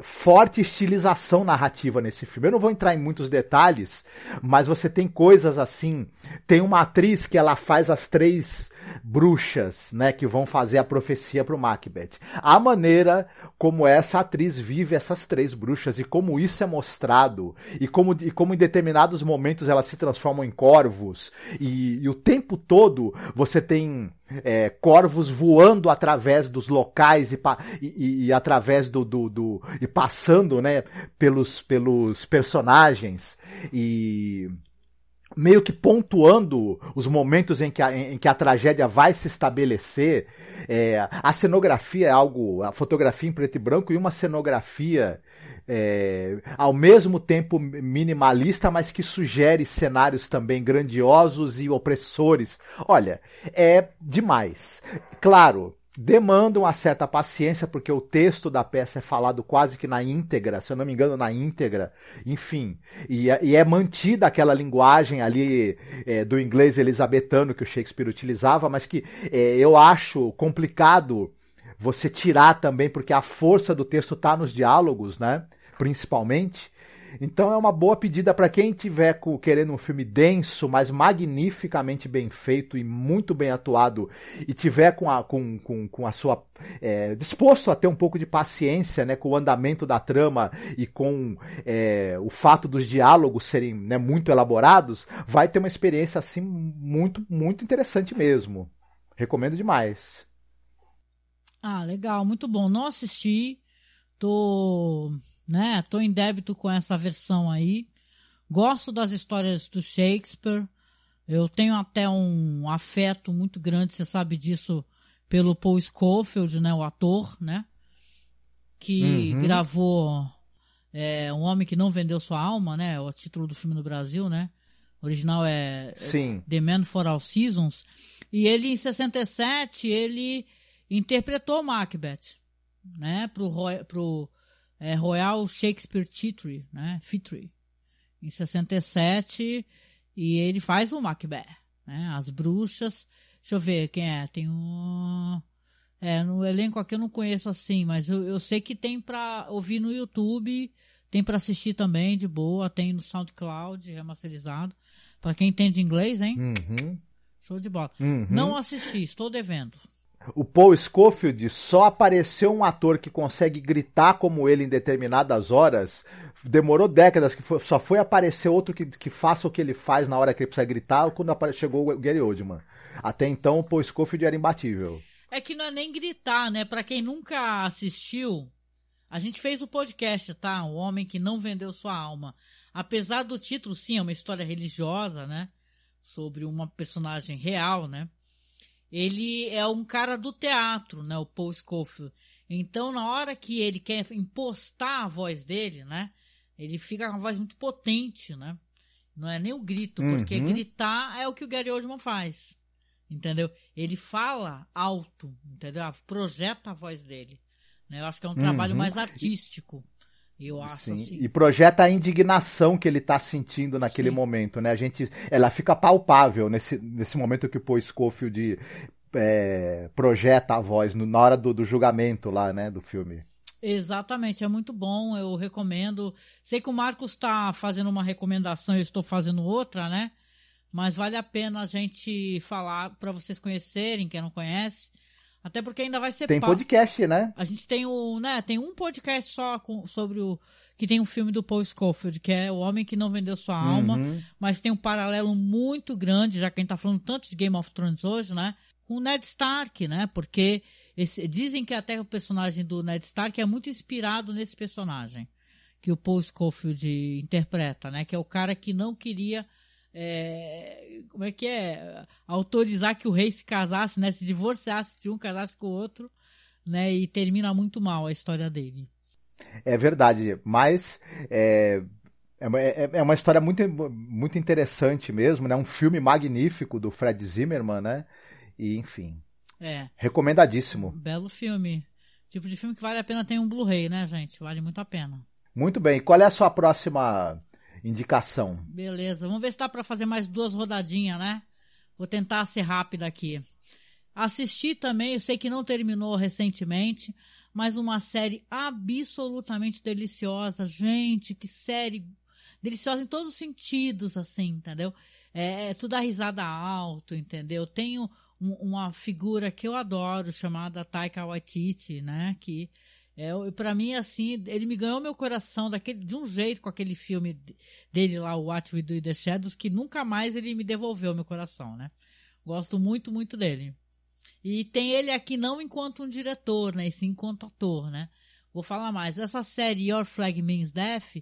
forte estilização narrativa nesse filme. Eu não vou entrar em muitos detalhes, mas você tem coisas assim. Tem uma atriz que ela faz as três bruxas, né, que vão fazer a profecia para o Macbeth. A maneira como essa atriz vive essas três bruxas e como isso é mostrado e como, e como em determinados momentos elas se transformam em corvos e, e o tempo todo você tem é, corvos voando através dos locais e, e, e através do, do, do, e passando né pelos pelos personagens e meio que pontuando os momentos em que a, em que a tragédia vai se estabelecer. É, a cenografia é algo, a fotografia em preto e branco e uma cenografia é, ao mesmo tempo minimalista, mas que sugere cenários também grandiosos e opressores. Olha, é demais. Claro, demanda uma certa paciência, porque o texto da peça é falado quase que na íntegra, se eu não me engano, na íntegra, enfim. E, é, e é mantida aquela linguagem ali é, do inglês elisabetano que o Shakespeare utilizava, mas que é, eu acho complicado você tirar também, porque a força do texto está nos diálogos, né? Principalmente. Então é uma boa pedida para quem tiver querendo um filme denso, mas magnificamente bem feito e muito bem atuado, e tiver com a, com, com, com a sua. É, disposto a ter um pouco de paciência né, com o andamento da trama e com é, o fato dos diálogos serem né, muito elaborados, vai ter uma experiência assim muito, muito interessante mesmo. Recomendo demais. Ah, legal, muito bom. Não assisti, tô né? Tô em débito com essa versão aí. Gosto das histórias do Shakespeare. Eu tenho até um afeto muito grande, você sabe disso, pelo Paul Scofield, né? O ator, né? Que uhum. gravou é, Um Homem que Não Vendeu Sua Alma, né? O título do filme no Brasil, né? O original é, Sim. The Man for All Seasons. E ele, em 67, ele interpretou Macbeth, né? Pro, pro é, Royal Shakespeare Theatre, né? Theatre, em 67, e ele faz o Macbeth, né? As bruxas. Deixa eu ver quem é. Tem um. É, no elenco aqui eu não conheço assim, mas eu, eu sei que tem pra ouvir no YouTube, tem para assistir também de boa, tem no SoundCloud remasterizado. Para quem entende inglês, hein? Uhum. Show de bola. Uhum. Não assisti, estou devendo o Paul Scofield só apareceu um ator que consegue gritar como ele em determinadas horas. Demorou décadas que foi, só foi aparecer outro que, que faça o que ele faz na hora que ele precisa gritar quando chegou o Gary Oldman. Até então o Paul Scofield era imbatível. É que não é nem gritar, né? Para quem nunca assistiu, a gente fez o podcast, tá? O Homem que Não Vendeu Sua Alma. Apesar do título, sim, é uma história religiosa, né? Sobre uma personagem real, né? Ele é um cara do teatro, né, o Paul Scofield. Então, na hora que ele quer impostar a voz dele, né, ele fica com uma voz muito potente, né? Não é nem o grito, uhum. porque gritar é o que o Gary Oldman faz, entendeu? Ele fala alto, entendeu? Projeta a voz dele. Né? Eu acho que é um trabalho uhum. mais artístico. Eu acho Sim, assim. E projeta a indignação que ele está sentindo naquele Sim. momento, né? A gente, ela fica palpável nesse, nesse momento que o Paul Scofield é, projeta a voz no, na hora do, do julgamento lá, né, do filme. Exatamente, é muito bom, eu recomendo. Sei que o Marcos está fazendo uma recomendação, eu estou fazendo outra, né? Mas vale a pena a gente falar para vocês conhecerem, quem não conhece. Até porque ainda vai ser Tem podcast, né? A gente tem o, né, tem um podcast só com, sobre o que tem um filme do Paul Scofield, que é O Homem que não vendeu sua alma, uhum. mas tem um paralelo muito grande, já que a gente tá falando tanto de Game of Thrones hoje, né? Com o Ned Stark, né? Porque esse, dizem que até o personagem do Ned Stark é muito inspirado nesse personagem que o Paul Scofield interpreta, né? Que é o cara que não queria é, como é que é? Autorizar que o rei se casasse, né? Se divorciasse de um, casasse com o outro, né? E termina muito mal a história dele. É verdade, mas é, é, é, é uma história muito, muito interessante mesmo, né? Um filme magnífico do Fred Zimmerman, né? E, enfim. É. Recomendadíssimo. Belo filme. Tipo de filme que vale a pena ter um Blu-ray, né, gente? Vale muito a pena. Muito bem. Qual é a sua próxima indicação? Beleza. Vamos ver se dá para fazer mais duas rodadinhas, né? Vou tentar ser rápida aqui. Assisti também, eu sei que não terminou recentemente, mas uma série absolutamente deliciosa. Gente, que série deliciosa em todos os sentidos, assim, entendeu? É, é tudo a risada alto, entendeu? Tenho um, uma figura que eu adoro, chamada Taika Waititi, né? Que é, para mim, assim, ele me ganhou meu coração daquele, de um jeito com aquele filme dele lá, o What We Do in the Shadows, que nunca mais ele me devolveu meu coração, né? Gosto muito, muito dele. E tem ele aqui não enquanto um diretor, né? E sim enquanto ator, né? Vou falar mais. Essa série Your Flag Means Death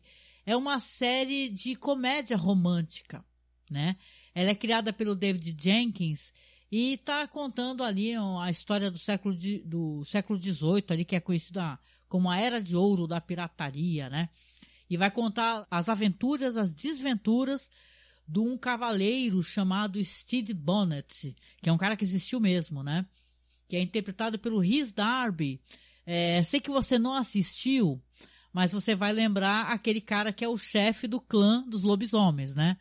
é uma série de comédia romântica, né? Ela é criada pelo David Jenkins e está contando ali a história do século, de, do século XVIII, ali, que é conhecida como a Era de Ouro da Pirataria, né? E vai contar as aventuras, as desventuras de um cavaleiro chamado Stede Bonnet, que é um cara que existiu mesmo, né? Que é interpretado pelo Rhys Darby. É, sei que você não assistiu, mas você vai lembrar aquele cara que é o chefe do clã dos lobisomens, né?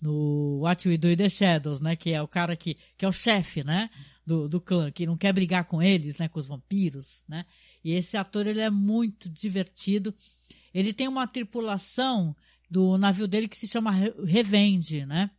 No What We Do in the Shadows, né? Que é o cara que, que é o chefe, né? Do, do clã, que não quer brigar com eles, né? Com os vampiros, né? E esse ator, ele é muito divertido. Ele tem uma tripulação do navio dele que se chama Revenge, né?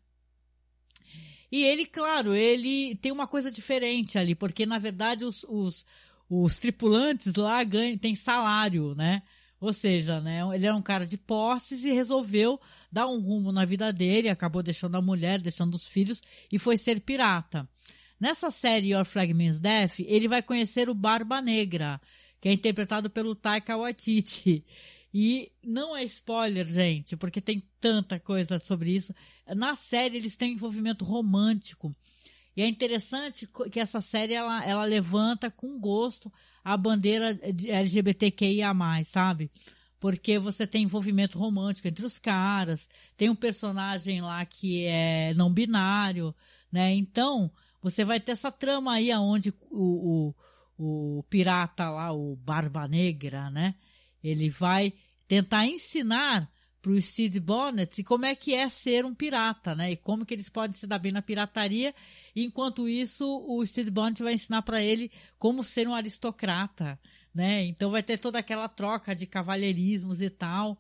E ele, claro, ele tem uma coisa diferente ali, porque na verdade os, os, os tripulantes lá ganham, têm salário, né? Ou seja, né, ele era um cara de posses e resolveu dar um rumo na vida dele, acabou deixando a mulher, deixando os filhos e foi ser pirata. Nessa série Your Flag Means Death, ele vai conhecer o Barba Negra, que é interpretado pelo Taika Waititi. E não é spoiler, gente, porque tem tanta coisa sobre isso. Na série eles têm um envolvimento romântico. E é interessante que essa série ela, ela levanta com gosto a bandeira LGBTQIA+, sabe? Porque você tem envolvimento romântico entre os caras, tem um personagem lá que é não binário, né? Então, você vai ter essa trama aí aonde o, o, o pirata lá, o Barba Negra, né? Ele vai tentar ensinar para o Steve Bonnet e como é que é ser um pirata, né? E como que eles podem se dar bem na pirataria. Enquanto isso, o Steve Bonnet vai ensinar para ele como ser um aristocrata, né? Então vai ter toda aquela troca de cavalheirismos e tal.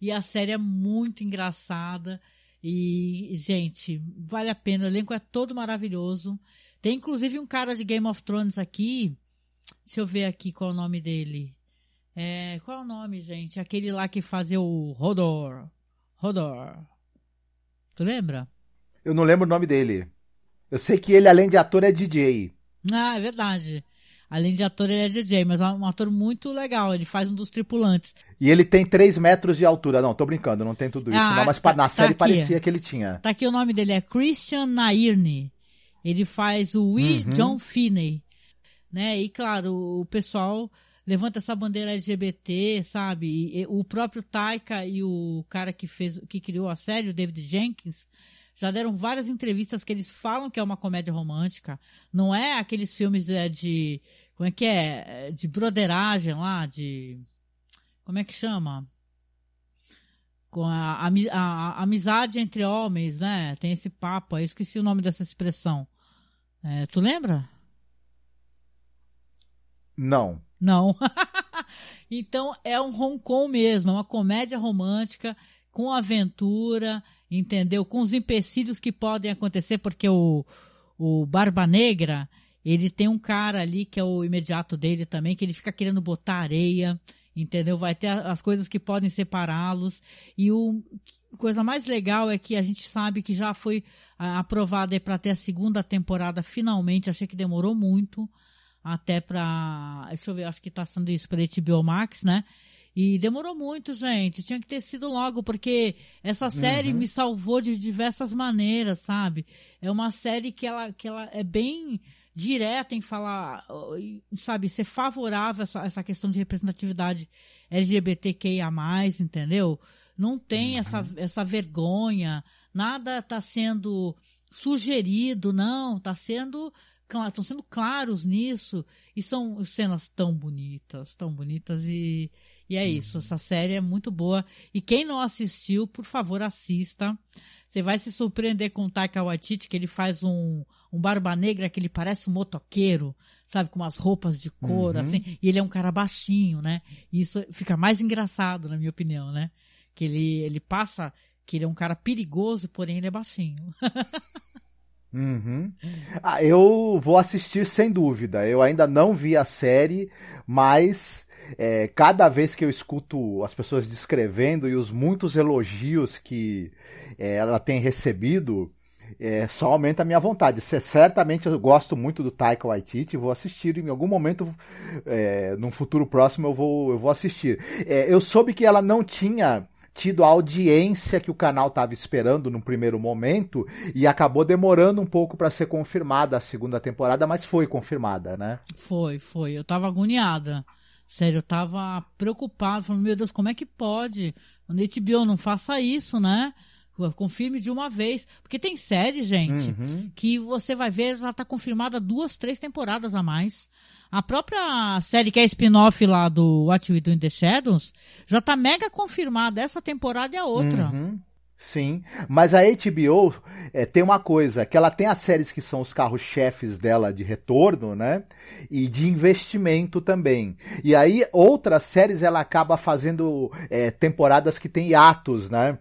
E a série é muito engraçada. E, gente, vale a pena. O elenco é todo maravilhoso. Tem inclusive um cara de Game of Thrones aqui. Deixa eu ver aqui qual é o nome dele. É, qual é o nome, gente? Aquele lá que fazia o Rodor. Rodor. Tu lembra? Eu não lembro o nome dele. Eu sei que ele, além de ator, é DJ. Ah, é verdade. Além de ator, ele é DJ, mas é um ator muito legal. Ele faz um dos tripulantes. E ele tem 3 metros de altura. Não, tô brincando, não tem tudo isso. Ah, não, mas tá, na série tá parecia que ele tinha. Tá aqui o nome dele, é Christian Nairne. Ele faz o We uhum. John Finney. Né? E claro, o pessoal levanta essa bandeira LGBT, sabe? E, o próprio Taika e o cara que fez, que criou a série, o David Jenkins, já deram várias entrevistas que eles falam que é uma comédia romântica. Não é aqueles filmes de, de como é que é? De broderagem lá, de como é que chama? Com a, a, a, a amizade entre homens, né? Tem esse papo aí, esqueci o nome dessa expressão. É, tu lembra? Não. Não. então é um Hong Kong mesmo, é uma comédia romântica com aventura, entendeu? Com os empecilhos que podem acontecer, porque o, o Barba Negra, ele tem um cara ali que é o imediato dele também, que ele fica querendo botar areia, entendeu? Vai ter as coisas que podem separá-los. E o coisa mais legal é que a gente sabe que já foi aprovada para ter a segunda temporada finalmente. Achei que demorou muito até para, deixa eu ver, acho que está sendo isso para HBO Max, né? E demorou muito, gente. Tinha que ter sido logo, porque essa série uhum. me salvou de diversas maneiras, sabe? É uma série que ela, que ela é bem direta em falar, sabe, ser favorável a essa, essa questão de representatividade LGBTQIA+, entendeu? Não tem uhum. essa, essa vergonha, nada está sendo sugerido, não, está sendo estão sendo claros nisso e são cenas tão bonitas, tão bonitas e, e é uhum. isso. Essa série é muito boa e quem não assistiu, por favor, assista. Você vai se surpreender com o Taika Waititi, que ele faz um, um barba negra que ele parece um motoqueiro, sabe, com umas roupas de couro, uhum. assim, e ele é um cara baixinho, né? E isso fica mais engraçado, na minha opinião, né? Que ele, ele passa que ele é um cara perigoso, porém ele é baixinho. Uhum. Ah, eu vou assistir sem dúvida. Eu ainda não vi a série, mas é, cada vez que eu escuto as pessoas descrevendo e os muitos elogios que é, ela tem recebido, é, só aumenta a minha vontade. Certamente eu gosto muito do Taika Waititi, vou assistir em algum momento, é, num futuro próximo eu vou, eu vou assistir. É, eu soube que ela não tinha tido a audiência que o canal estava esperando no primeiro momento e acabou demorando um pouco para ser confirmada a segunda temporada, mas foi confirmada, né? Foi, foi. Eu tava agoniada. Sério, eu tava preocupado, falando, meu Deus, como é que pode? O HBO não faça isso, né? Confirme de uma vez. Porque tem série, gente, uhum. que você vai ver, já tá confirmada duas, três temporadas a mais. A própria série que é spin-off lá do What We Do in the Shadows já tá mega confirmada essa temporada e a outra. Uhum. Sim, mas a HBO é, tem uma coisa, que ela tem as séries que são os carros-chefes dela de retorno, né? E de investimento também. E aí, outras séries ela acaba fazendo é, temporadas que tem atos, né?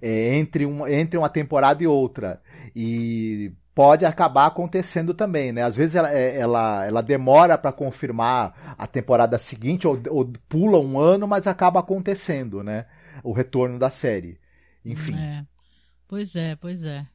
É, entre, uma, entre uma temporada e outra. E pode acabar acontecendo também, né? Às vezes ela, é, ela, ela demora para confirmar a temporada seguinte ou, ou, pula um ano, mas acaba acontecendo, né? O retorno da série. Enfim. É. Pois é, pois é.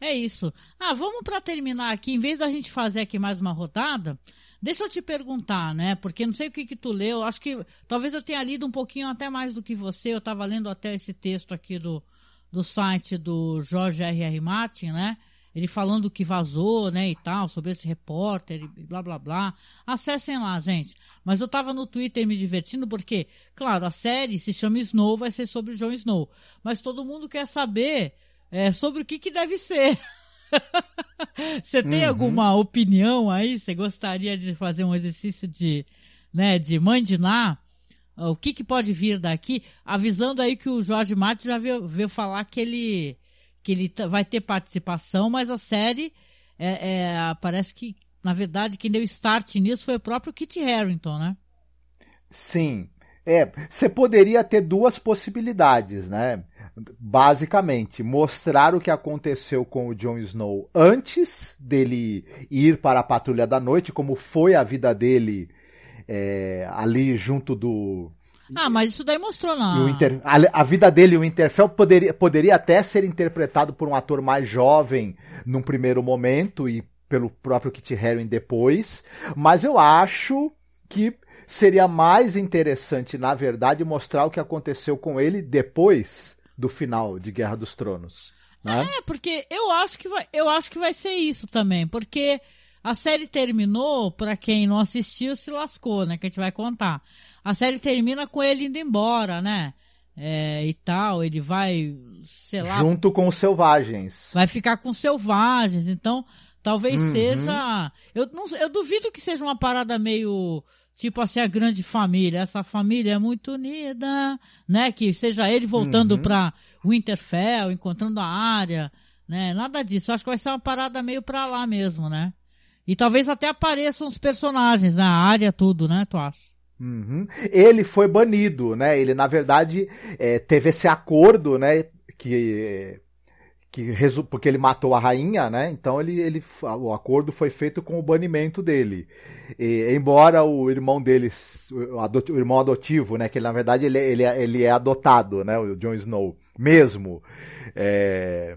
É isso. Ah, vamos para terminar aqui, em vez da gente fazer aqui mais uma rodada, deixa eu te perguntar, né? Porque não sei o que que tu leu, acho que talvez eu tenha lido um pouquinho até mais do que você, eu estava lendo até esse texto aqui do, do site do Jorge R.R. Martin, né? ele falando que vazou, né, e tal, sobre esse repórter e blá blá blá. Acessem lá, gente. Mas eu tava no Twitter me divertindo porque, claro, a série se chama Snow, vai ser sobre Jon Snow. Mas todo mundo quer saber é, sobre o que que deve ser. Você tem uhum. alguma opinião aí? Você gostaria de fazer um exercício de, né, de mandinar? O que, que pode vir daqui? Avisando aí que o Jorge Martins já veio, veio falar que ele que ele vai ter participação, mas a série é, é, parece que, na verdade, quem deu start nisso foi o próprio Kit Harington, né? Sim. É, você poderia ter duas possibilidades, né? Basicamente, mostrar o que aconteceu com o Jon Snow antes dele ir para a Patrulha da Noite, como foi a vida dele é, ali junto do, ah, mas isso daí mostrou não. Inter... A, a, vida dele, o Interfell, poderia, poderia até ser interpretado por um ator mais jovem num primeiro momento e pelo próprio Kit Harington depois, mas eu acho que seria mais interessante, na verdade, mostrar o que aconteceu com ele depois do final de Guerra dos Tronos. Né? É, porque eu acho que vai, eu acho que vai ser isso também, porque a série terminou, para quem não assistiu, se lascou, né? Que a gente vai contar. A série termina com ele indo embora, né? É, e tal, ele vai, sei lá. Junto com os selvagens. Vai ficar com selvagens, então talvez uhum. seja. Eu, não, eu duvido que seja uma parada meio. Tipo assim, a grande família. Essa família é muito unida, né? Que seja ele voltando uhum. pra Winterfell, encontrando a área, né? Nada disso. Acho que vai ser uma parada meio pra lá mesmo, né? E talvez até apareçam os personagens na área, tudo, né, tu acha? Uhum. Ele foi banido, né? Ele, na verdade, é, teve esse acordo, né? Que, que porque ele matou a rainha, né? Então ele, ele, o acordo foi feito com o banimento dele. E, embora o irmão dele, o, adot, o, irmão adotivo, né? Que na verdade ele, ele, ele é adotado, né? O Jon Snow, mesmo, é,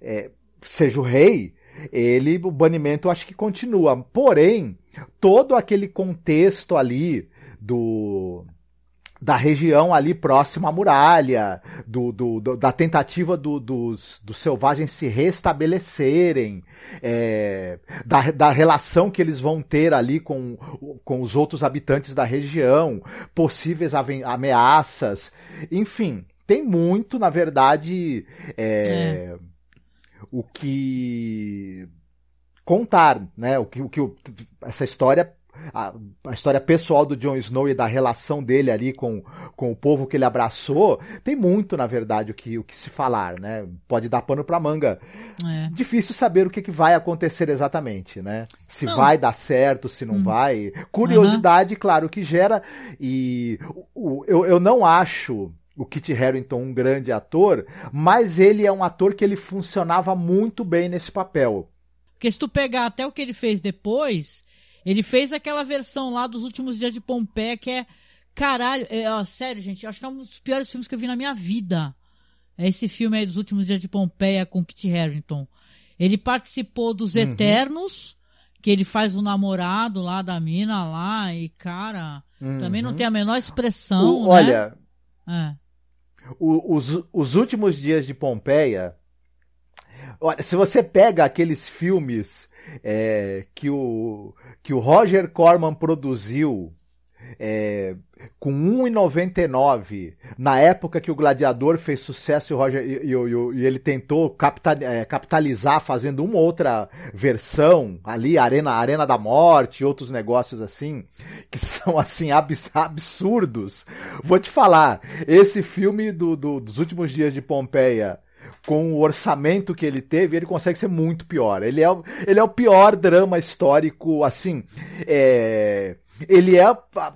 é, seja o rei ele, o banimento acho que continua. Porém, todo aquele contexto ali do da região ali próxima à muralha, do, do, do da tentativa do, dos, dos selvagens se restabelecerem, é, da, da relação que eles vão ter ali com, com os outros habitantes da região, possíveis ameaças, enfim, tem muito, na verdade, é, é. o que contar, né? O que, o que essa história a, a, história pessoal do Jon Snow e da relação dele ali com, com o povo que ele abraçou, tem muito, na verdade, o que, o que se falar, né? Pode dar pano pra manga. É. Difícil saber o que, que vai acontecer exatamente, né? Se não. vai dar certo, se não hum. vai. Curiosidade, uhum. claro, que gera. E o, eu, eu não acho o Kit Harington um grande ator, mas ele é um ator que ele funcionava muito bem nesse papel. Porque se tu pegar até o que ele fez depois, ele fez aquela versão lá dos últimos dias de Pompeia que é. Caralho, é, ó, sério, gente, acho que é um dos piores filmes que eu vi na minha vida. É esse filme aí dos últimos dias de Pompeia com Kit Harington. Ele participou dos uhum. Eternos, que ele faz o namorado lá da mina lá, e cara, uhum. também não tem a menor expressão. O, né? Olha. É. O, os, os últimos dias de Pompeia. Olha, se você pega aqueles filmes é, que, o, que o Roger Corman produziu é, com 1,99 na época que o Gladiador fez sucesso e, Roger, e, e, e ele tentou capital, é, capitalizar fazendo uma outra versão ali, Arena, Arena da Morte outros negócios assim, que são assim absurdos. Vou te falar, esse filme do, do, dos últimos dias de Pompeia com o orçamento que ele teve, ele consegue ser muito pior. Ele é, ele é o pior drama histórico, assim. É, ele é.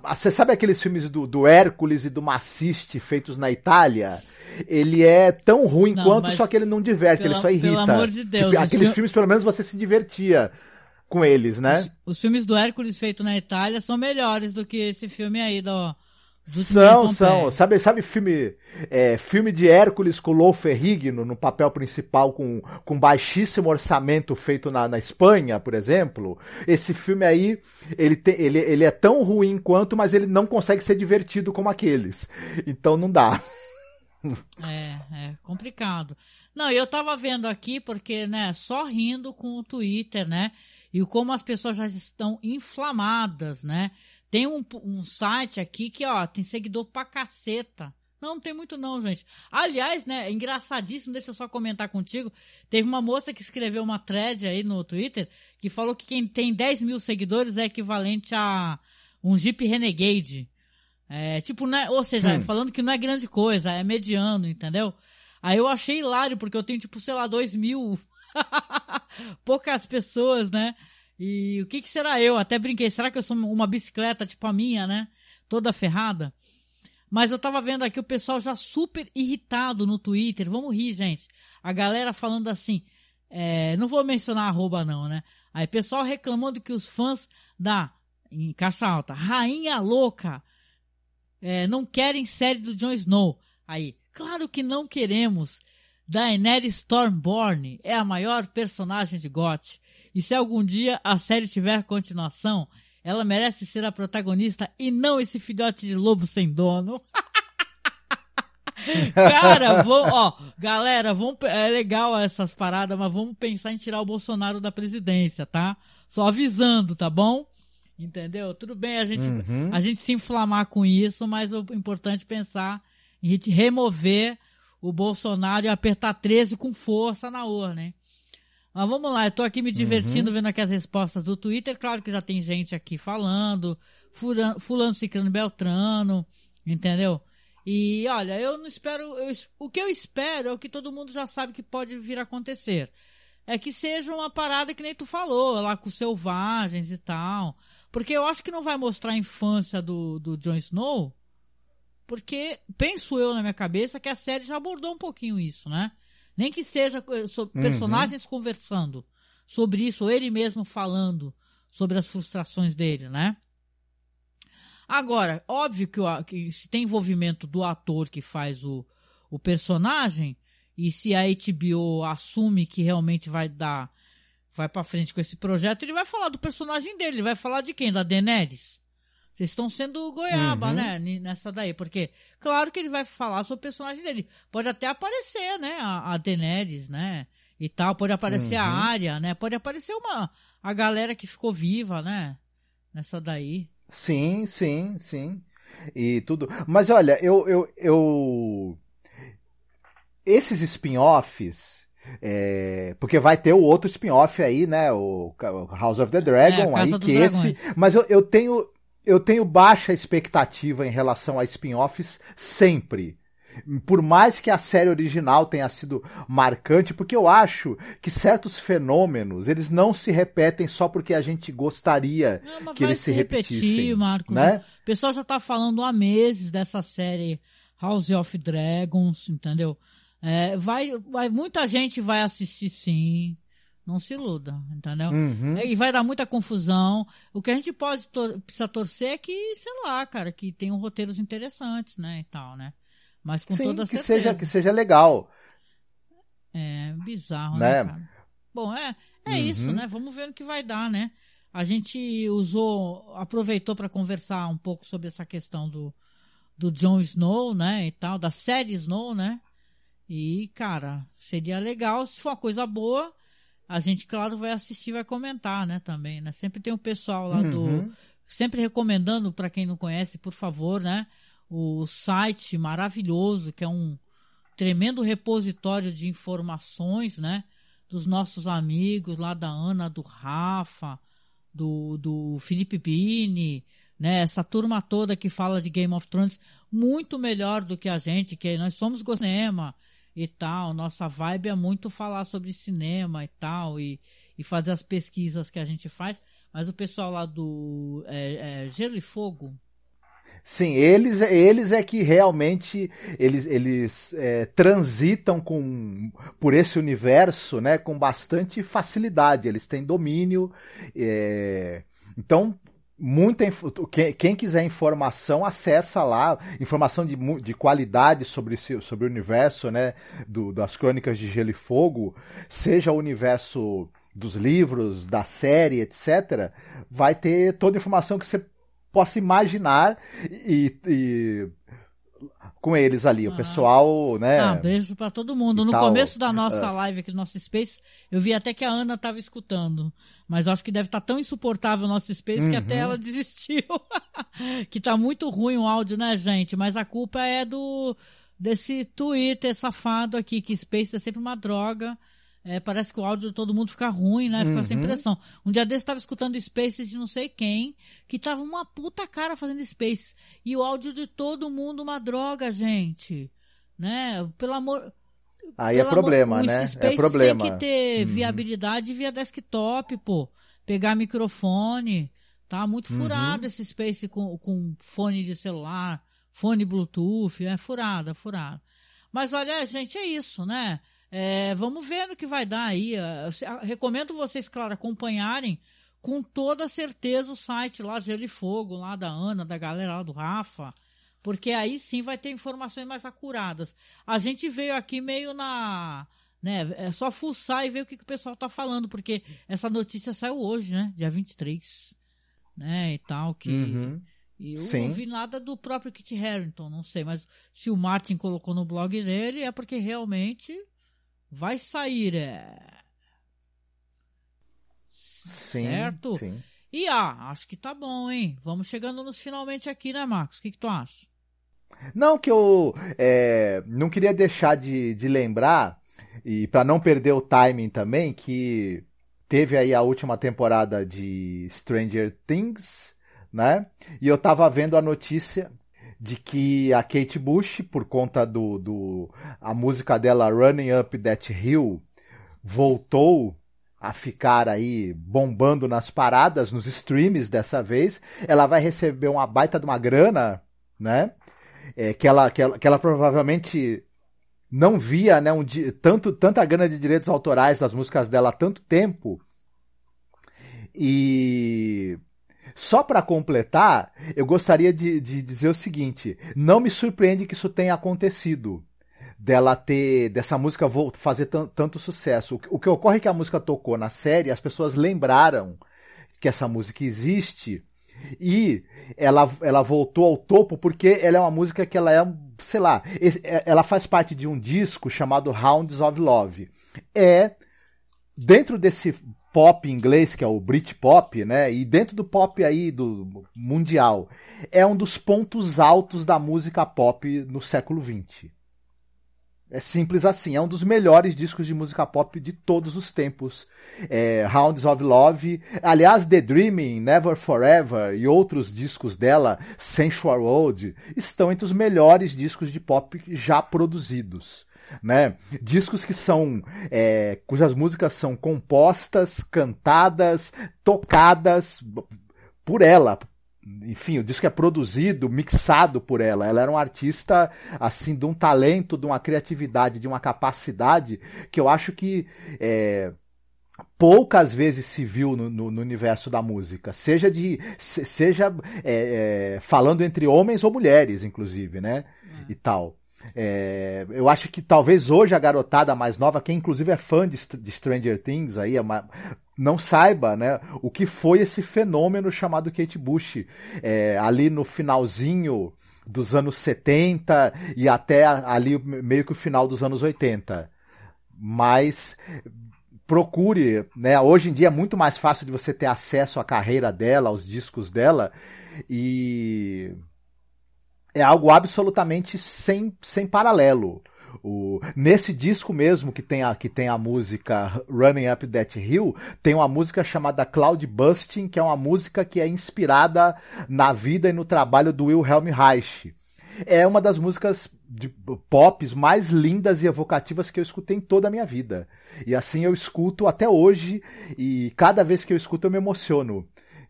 Você sabe aqueles filmes do, do Hércules e do Maciste feitos na Itália? Ele é tão ruim não, quanto, só que ele não diverte, pela, ele só irrita. Pelo amor de Deus. Tipo, aqueles filmes, pelo menos, você se divertia com eles, né? Os, os filmes do Hércules feitos na Itália são melhores do que esse filme aí do são, são. Sabe, sabe filme é, filme de Hércules com Lou Ferrigno no papel principal com, com baixíssimo orçamento feito na, na Espanha, por exemplo? Esse filme aí, ele, te, ele, ele é tão ruim quanto, mas ele não consegue ser divertido como aqueles. Então não dá. É, é complicado. Não, eu tava vendo aqui porque, né, só rindo com o Twitter, né? E como as pessoas já estão inflamadas, né? Tem um, um site aqui que, ó, tem seguidor pra caceta. Não, não tem muito não, gente. Aliás, né, é engraçadíssimo, deixa eu só comentar contigo. Teve uma moça que escreveu uma thread aí no Twitter que falou que quem tem 10 mil seguidores é equivalente a um Jeep Renegade. É, tipo, né, ou seja, hum. falando que não é grande coisa, é mediano, entendeu? Aí eu achei hilário, porque eu tenho, tipo, sei lá, 2 mil. Poucas pessoas, né? E o que, que será eu? Até brinquei, será que eu sou uma bicicleta tipo a minha, né? Toda ferrada. Mas eu tava vendo aqui o pessoal já super irritado no Twitter. Vamos rir, gente. A galera falando assim. É, não vou mencionar arroba não, né? Aí pessoal reclamando que os fãs da, em caixa alta, Rainha Louca, é, não querem série do Jon Snow. Aí, claro que não queremos. Daenerys Stormborn é a maior personagem de GOT. E se algum dia a série tiver continuação, ela merece ser a protagonista e não esse filhote de lobo sem dono. Cara, vou, ó, galera, vamos, é legal essas paradas, mas vamos pensar em tirar o Bolsonaro da presidência, tá? Só avisando, tá bom? Entendeu? Tudo bem a gente, uhum. a gente se inflamar com isso, mas o importante é pensar em remover o Bolsonaro e apertar 13 com força na urna, hein? Mas vamos lá, eu tô aqui me divertindo uhum. vendo aqui as respostas do Twitter. Claro que já tem gente aqui falando, fulano, fulano ciclano beltrano, entendeu? E olha, eu não espero. Eu, o que eu espero é o que todo mundo já sabe que pode vir a acontecer. É que seja uma parada que nem tu falou, lá com selvagens e tal. Porque eu acho que não vai mostrar a infância do, do Jon Snow. Porque penso eu na minha cabeça que a série já abordou um pouquinho isso, né? Nem que seja eh, uhum. personagens conversando sobre isso, ou ele mesmo falando sobre as frustrações dele, né? Agora, óbvio que, o, que se tem envolvimento do ator que faz o, o personagem, e se a HBO assume que realmente vai dar, vai para frente com esse projeto, ele vai falar do personagem dele, ele vai falar de quem? Da Daenerys? Vocês estão sendo goiaba, Uhum. né? Nessa daí. Porque, claro que ele vai falar sobre o personagem dele. Pode até aparecer, né? A, a Daenerys, né? E tal. Pode aparecer a Uhum. área, né? Pode aparecer uma. A galera que ficou viva, né? Nessa daí. Sim, sim, sim. E tudo. Mas olha, eu. eu, eu... Esses spin-offs. é, Porque vai ter o outro spin-off aí, né? O House of the Dragon, É, a Casa aí que esse. Dragões. Mas eu, eu tenho. Eu tenho baixa expectativa em relação a spin-offs sempre. Por mais que a série original tenha sido marcante, porque eu acho que certos fenômenos, eles não se repetem só porque a gente gostaria Não, que eles se, repetir, repetissem, Marcos. né? O pessoal já tá falando há meses dessa série House of Dragons, entendeu? É, vai, vai, muita gente vai assistir sim. Não se iluda, entendeu? Uhum. E vai dar muita confusão. O que a gente pode tor precisa torcer é que, sei lá, cara, que tenham roteiros interessantes, né, e tal, né? Mas com Sim, toda que certeza. seja, que seja legal. É bizarro, Né? né? Bom, é, é Uhum. isso, né? Vamos ver no que vai dar, né? A gente usou, aproveitou para conversar um pouco sobre essa questão do, do Jon Snow, né, e tal, da série Snow, né? E, cara, seria legal se for uma coisa boa, a gente, claro, vai assistir, vai comentar, né, também, né? Sempre tem o pessoal lá do Uhum. sempre recomendando para quem não conhece, por favor, né? O site maravilhoso que é um tremendo repositório de informações, né? Dos nossos amigos lá da Ana, do Rafa, do, do Felipe Bini, né? Essa turma toda que fala de Game of Thrones muito melhor do que a gente, que nós somos go- cinema e tal. Nossa vibe é muito falar sobre cinema e tal e, e fazer as pesquisas que a gente faz. Mas o pessoal lá do é, é, Gelo e Fogo, Sim, eles, eles é que realmente eles, eles é, transitam com, por esse universo né, com bastante facilidade. Eles têm domínio. é, então, muita quem, quem quiser informação, acessa lá. Informação de, de qualidade sobre, sobre o universo né, do, das crônicas de Gelo e Fogo, seja o universo dos livros, da série, etc., vai ter toda a informação que você possa imaginar e, e com eles ali, o Ah. pessoal, né? Ah, beijo pra todo mundo. No tal. começo da nossa live aqui do nosso Space, eu vi até que a Ana tava escutando. Mas eu acho que deve estar tão insuportável o nosso Space que Uhum. até ela desistiu. que tá muito ruim o áudio, né, gente? Mas a culpa é do desse Twitter safado aqui, que Space é sempre uma droga. É, parece que o áudio de todo mundo fica ruim, né? Fica sem Uhum. pressão. Um dia desse tava escutando Space de não sei quem, que tava uma puta cara fazendo Space. E o áudio de todo mundo uma droga, gente. Né? Pelo amor. Aí é problema, né? Os Spaces É problema. tem que ter Uhum. viabilidade via desktop, pô. Pegar microfone. Tá muito Uhum. furado esse Space com, com fone de celular, fone Bluetooth. É furado, é furado. Mas olha, gente, é isso, né? É, vamos ver no que vai dar aí. É, eu recomendo vocês, claro, acompanharem com toda certeza o site lá, Gelo e Fogo, lá da Ana, da galera lá do Rafa, porque aí sim vai ter informações mais acuradas. A gente veio aqui meio na. Né, é só fuçar e ver o que, que o pessoal tá falando, porque essa notícia saiu hoje, né? Dia 23. Né, e tal, que. Uhum. E eu Sim. não vi nada do próprio Kit Harington, não sei, mas se o Martin colocou no blog dele é porque realmente vai sair, é. Sim, certo? sim. E ah, acho que tá bom, hein? Vamos chegando nos finalmente aqui, né, Marcos? O que, que tu acha? Não, que eu é, não queria deixar de, de lembrar, e para não perder o timing também, que teve aí a última temporada de Stranger Things, né? E eu tava vendo a notícia de que a Kate Bush, por conta do, do a música dela Running Up That Hill, voltou a ficar aí bombando nas paradas, nos streams dessa vez. Ela vai receber uma baita de uma grana, né? É, que, ela, que, ela, que ela provavelmente não via né, um, tanto, tanta grana de direitos autorais das músicas dela há tanto tempo. E só para completar, eu gostaria de, de dizer o seguinte: não me surpreende que isso tenha acontecido. Dela ter, dessa música fazer tan- tanto sucesso. O que ocorre é que a música tocou na série, as pessoas lembraram que essa música existe E ela, ela voltou ao topo porque ela é uma música que ela é, sei lá, é, ela faz parte de um disco chamado Hounds of Love. É dentro desse pop inglês, que é o Britpop, né? E dentro do pop aí do mundial, é um dos pontos altos da música pop no século XX. É simples assim, é um dos melhores discos de música pop de todos os tempos. É, Hounds of Love, aliás, The Dreaming, Never Forever e outros discos dela, Sensual World, estão entre os melhores discos de pop já produzidos. Né? Discos que são, é, cujas músicas são compostas, cantadas, tocadas por ela, enfim, o disco é produzido, mixado por ela. Ela era uma artista, assim, de um talento, de uma criatividade, de uma capacidade que eu acho que é, poucas vezes se viu no, no, no, universo da música. Seja de, seja é, é, falando entre homens ou mulheres, inclusive, né? E tal. É, eu acho que talvez hoje a garotada mais nova, que inclusive é fã de, de Stranger Things, aí, é uma, não saiba né, o que foi esse fenômeno chamado Kate Bush. É, ali no finalzinho dos anos 70 e até ali meio que o final dos anos 80. Mas procure, né? Hoje em dia é muito mais fácil de você ter acesso à carreira dela, aos discos dela e é algo absolutamente sem, sem paralelo. O, nesse disco mesmo que tem, a, que tem a música Running Up That Hill, tem uma música chamada Cloud Busting, que é uma música que é inspirada na vida e no trabalho do Wilhelm Reich. É uma das músicas de pop mais lindas e evocativas que eu escutei em toda a minha vida. E assim eu escuto até hoje, e cada vez que eu escuto eu me emociono.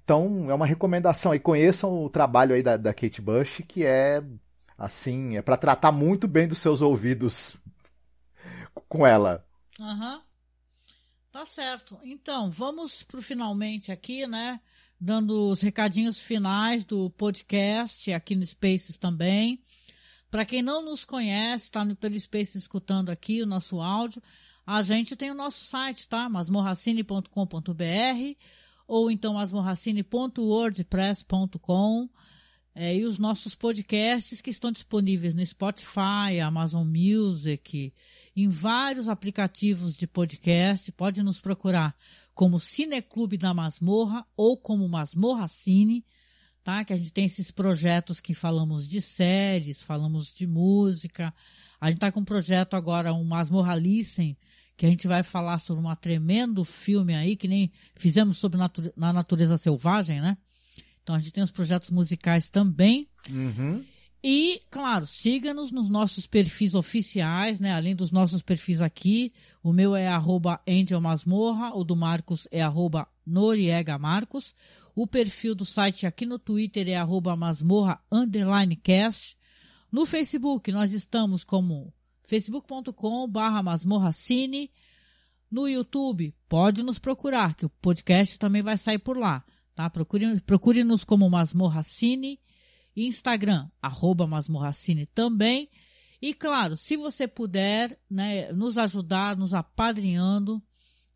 Então é uma recomendação aí, conheçam o trabalho aí da, da Kate Bush, que é assim, é para tratar muito bem dos seus ouvidos com ela. Aham. Uhum. Tá certo. Então, vamos pro finalmente aqui, né? Dando os recadinhos finais do podcast aqui no Spaces também. Para quem não nos conhece, está pelo Spaces escutando aqui o nosso áudio, a gente tem o nosso site, tá? masmorracine.com.br ou então masmorracine.wordpress.com é, e os nossos podcasts que estão disponíveis no Spotify, Amazon Music, em vários aplicativos de podcast. Pode nos procurar como Cineclube da Masmorra ou como Masmorra Cine, tá? Que a gente tem esses projetos que falamos de séries, falamos de música. A gente tá com um projeto agora, um Masmorra Listen, que a gente vai falar sobre um tremendo filme aí, que nem fizemos sobre natu na natureza selvagem, né? Então a gente tem os projetos musicais também. Uhum. E, claro, siga-nos nos nossos perfis oficiais, né? Além dos nossos perfis aqui. O meu é arroba Masmorra, o do Marcos é arroba Noriega Marcos. O perfil do site aqui no Twitter é arroba masmorra underline cast. No Facebook nós estamos como facebook.com barra masmorracine. No YouTube, pode nos procurar, que o podcast também vai sair por lá, tá? Procure-nos procure como Masmorracine. Instagram, arroba Masmorracine também. E claro, se você puder, né, nos ajudar, nos apadrinhando,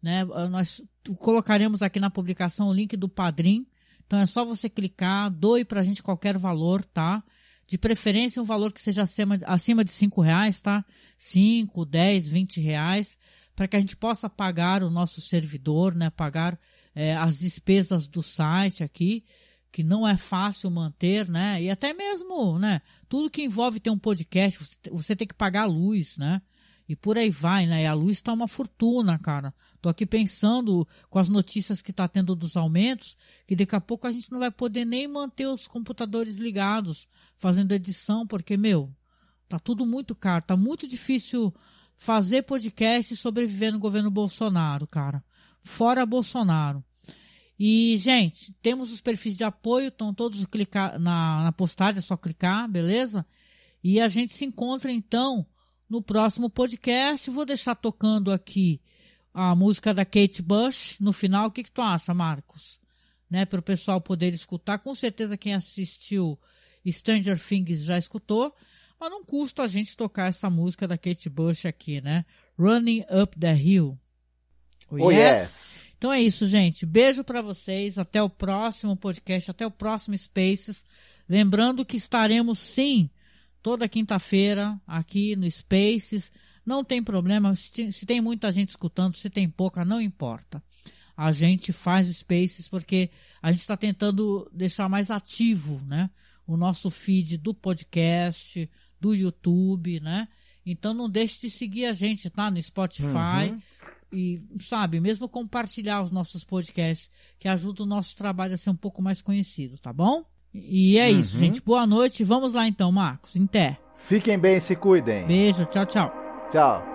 né, nós colocaremos aqui na publicação o link do Padrim. Então é só você clicar, doe pra gente qualquer valor, tá? De preferência um valor que seja acima, acima de cinco reais, tá? Cinco, dez, vinte reais, para que a gente possa pagar o nosso servidor, né? Pagar é, as despesas do site aqui, que não é fácil manter, né? E até mesmo, né? Tudo que envolve ter um podcast, você, tem que pagar a luz, né? E por aí vai, né? E a luz está uma fortuna, cara. Tô aqui pensando com as notícias que tá tendo dos aumentos, que daqui a pouco a gente não vai poder nem manter os computadores ligados fazendo edição, porque, meu, tá tudo muito caro, tá muito difícil fazer podcast e sobreviver no governo Bolsonaro, cara. Fora Bolsonaro. E, gente, temos os perfis de apoio, estão todos clicar na, na postagem, é só clicar, beleza? E a gente se encontra então no próximo podcast. Vou deixar tocando aqui a música da Kate Bush no final. O que, que tu acha, Marcos? Né, para o pessoal poder escutar. Com certeza quem assistiu Stranger Things já escutou, mas não custa a gente tocar essa música da Kate Bush aqui, né? Running Up the Hill. Oh, oh yes. yes. Então é isso, gente. Beijo para vocês. Até o próximo podcast, até o próximo Spaces. Lembrando que estaremos sim toda quinta-feira aqui no Spaces. Não tem problema, se tem muita gente escutando, se tem pouca, não importa. A gente faz Spaces porque a gente está tentando deixar mais ativo, né? O nosso feed do podcast, do YouTube, né? Então não deixe de seguir a gente, tá? No Spotify. Uhum. E, sabe, mesmo compartilhar os nossos podcasts, que ajuda o nosso trabalho a ser um pouco mais conhecido, tá bom? E é uhum. isso, gente. Boa noite. Vamos lá então, Marcos. Em té. Fiquem bem, se cuidem. Beijo, tchau, tchau. Tchau.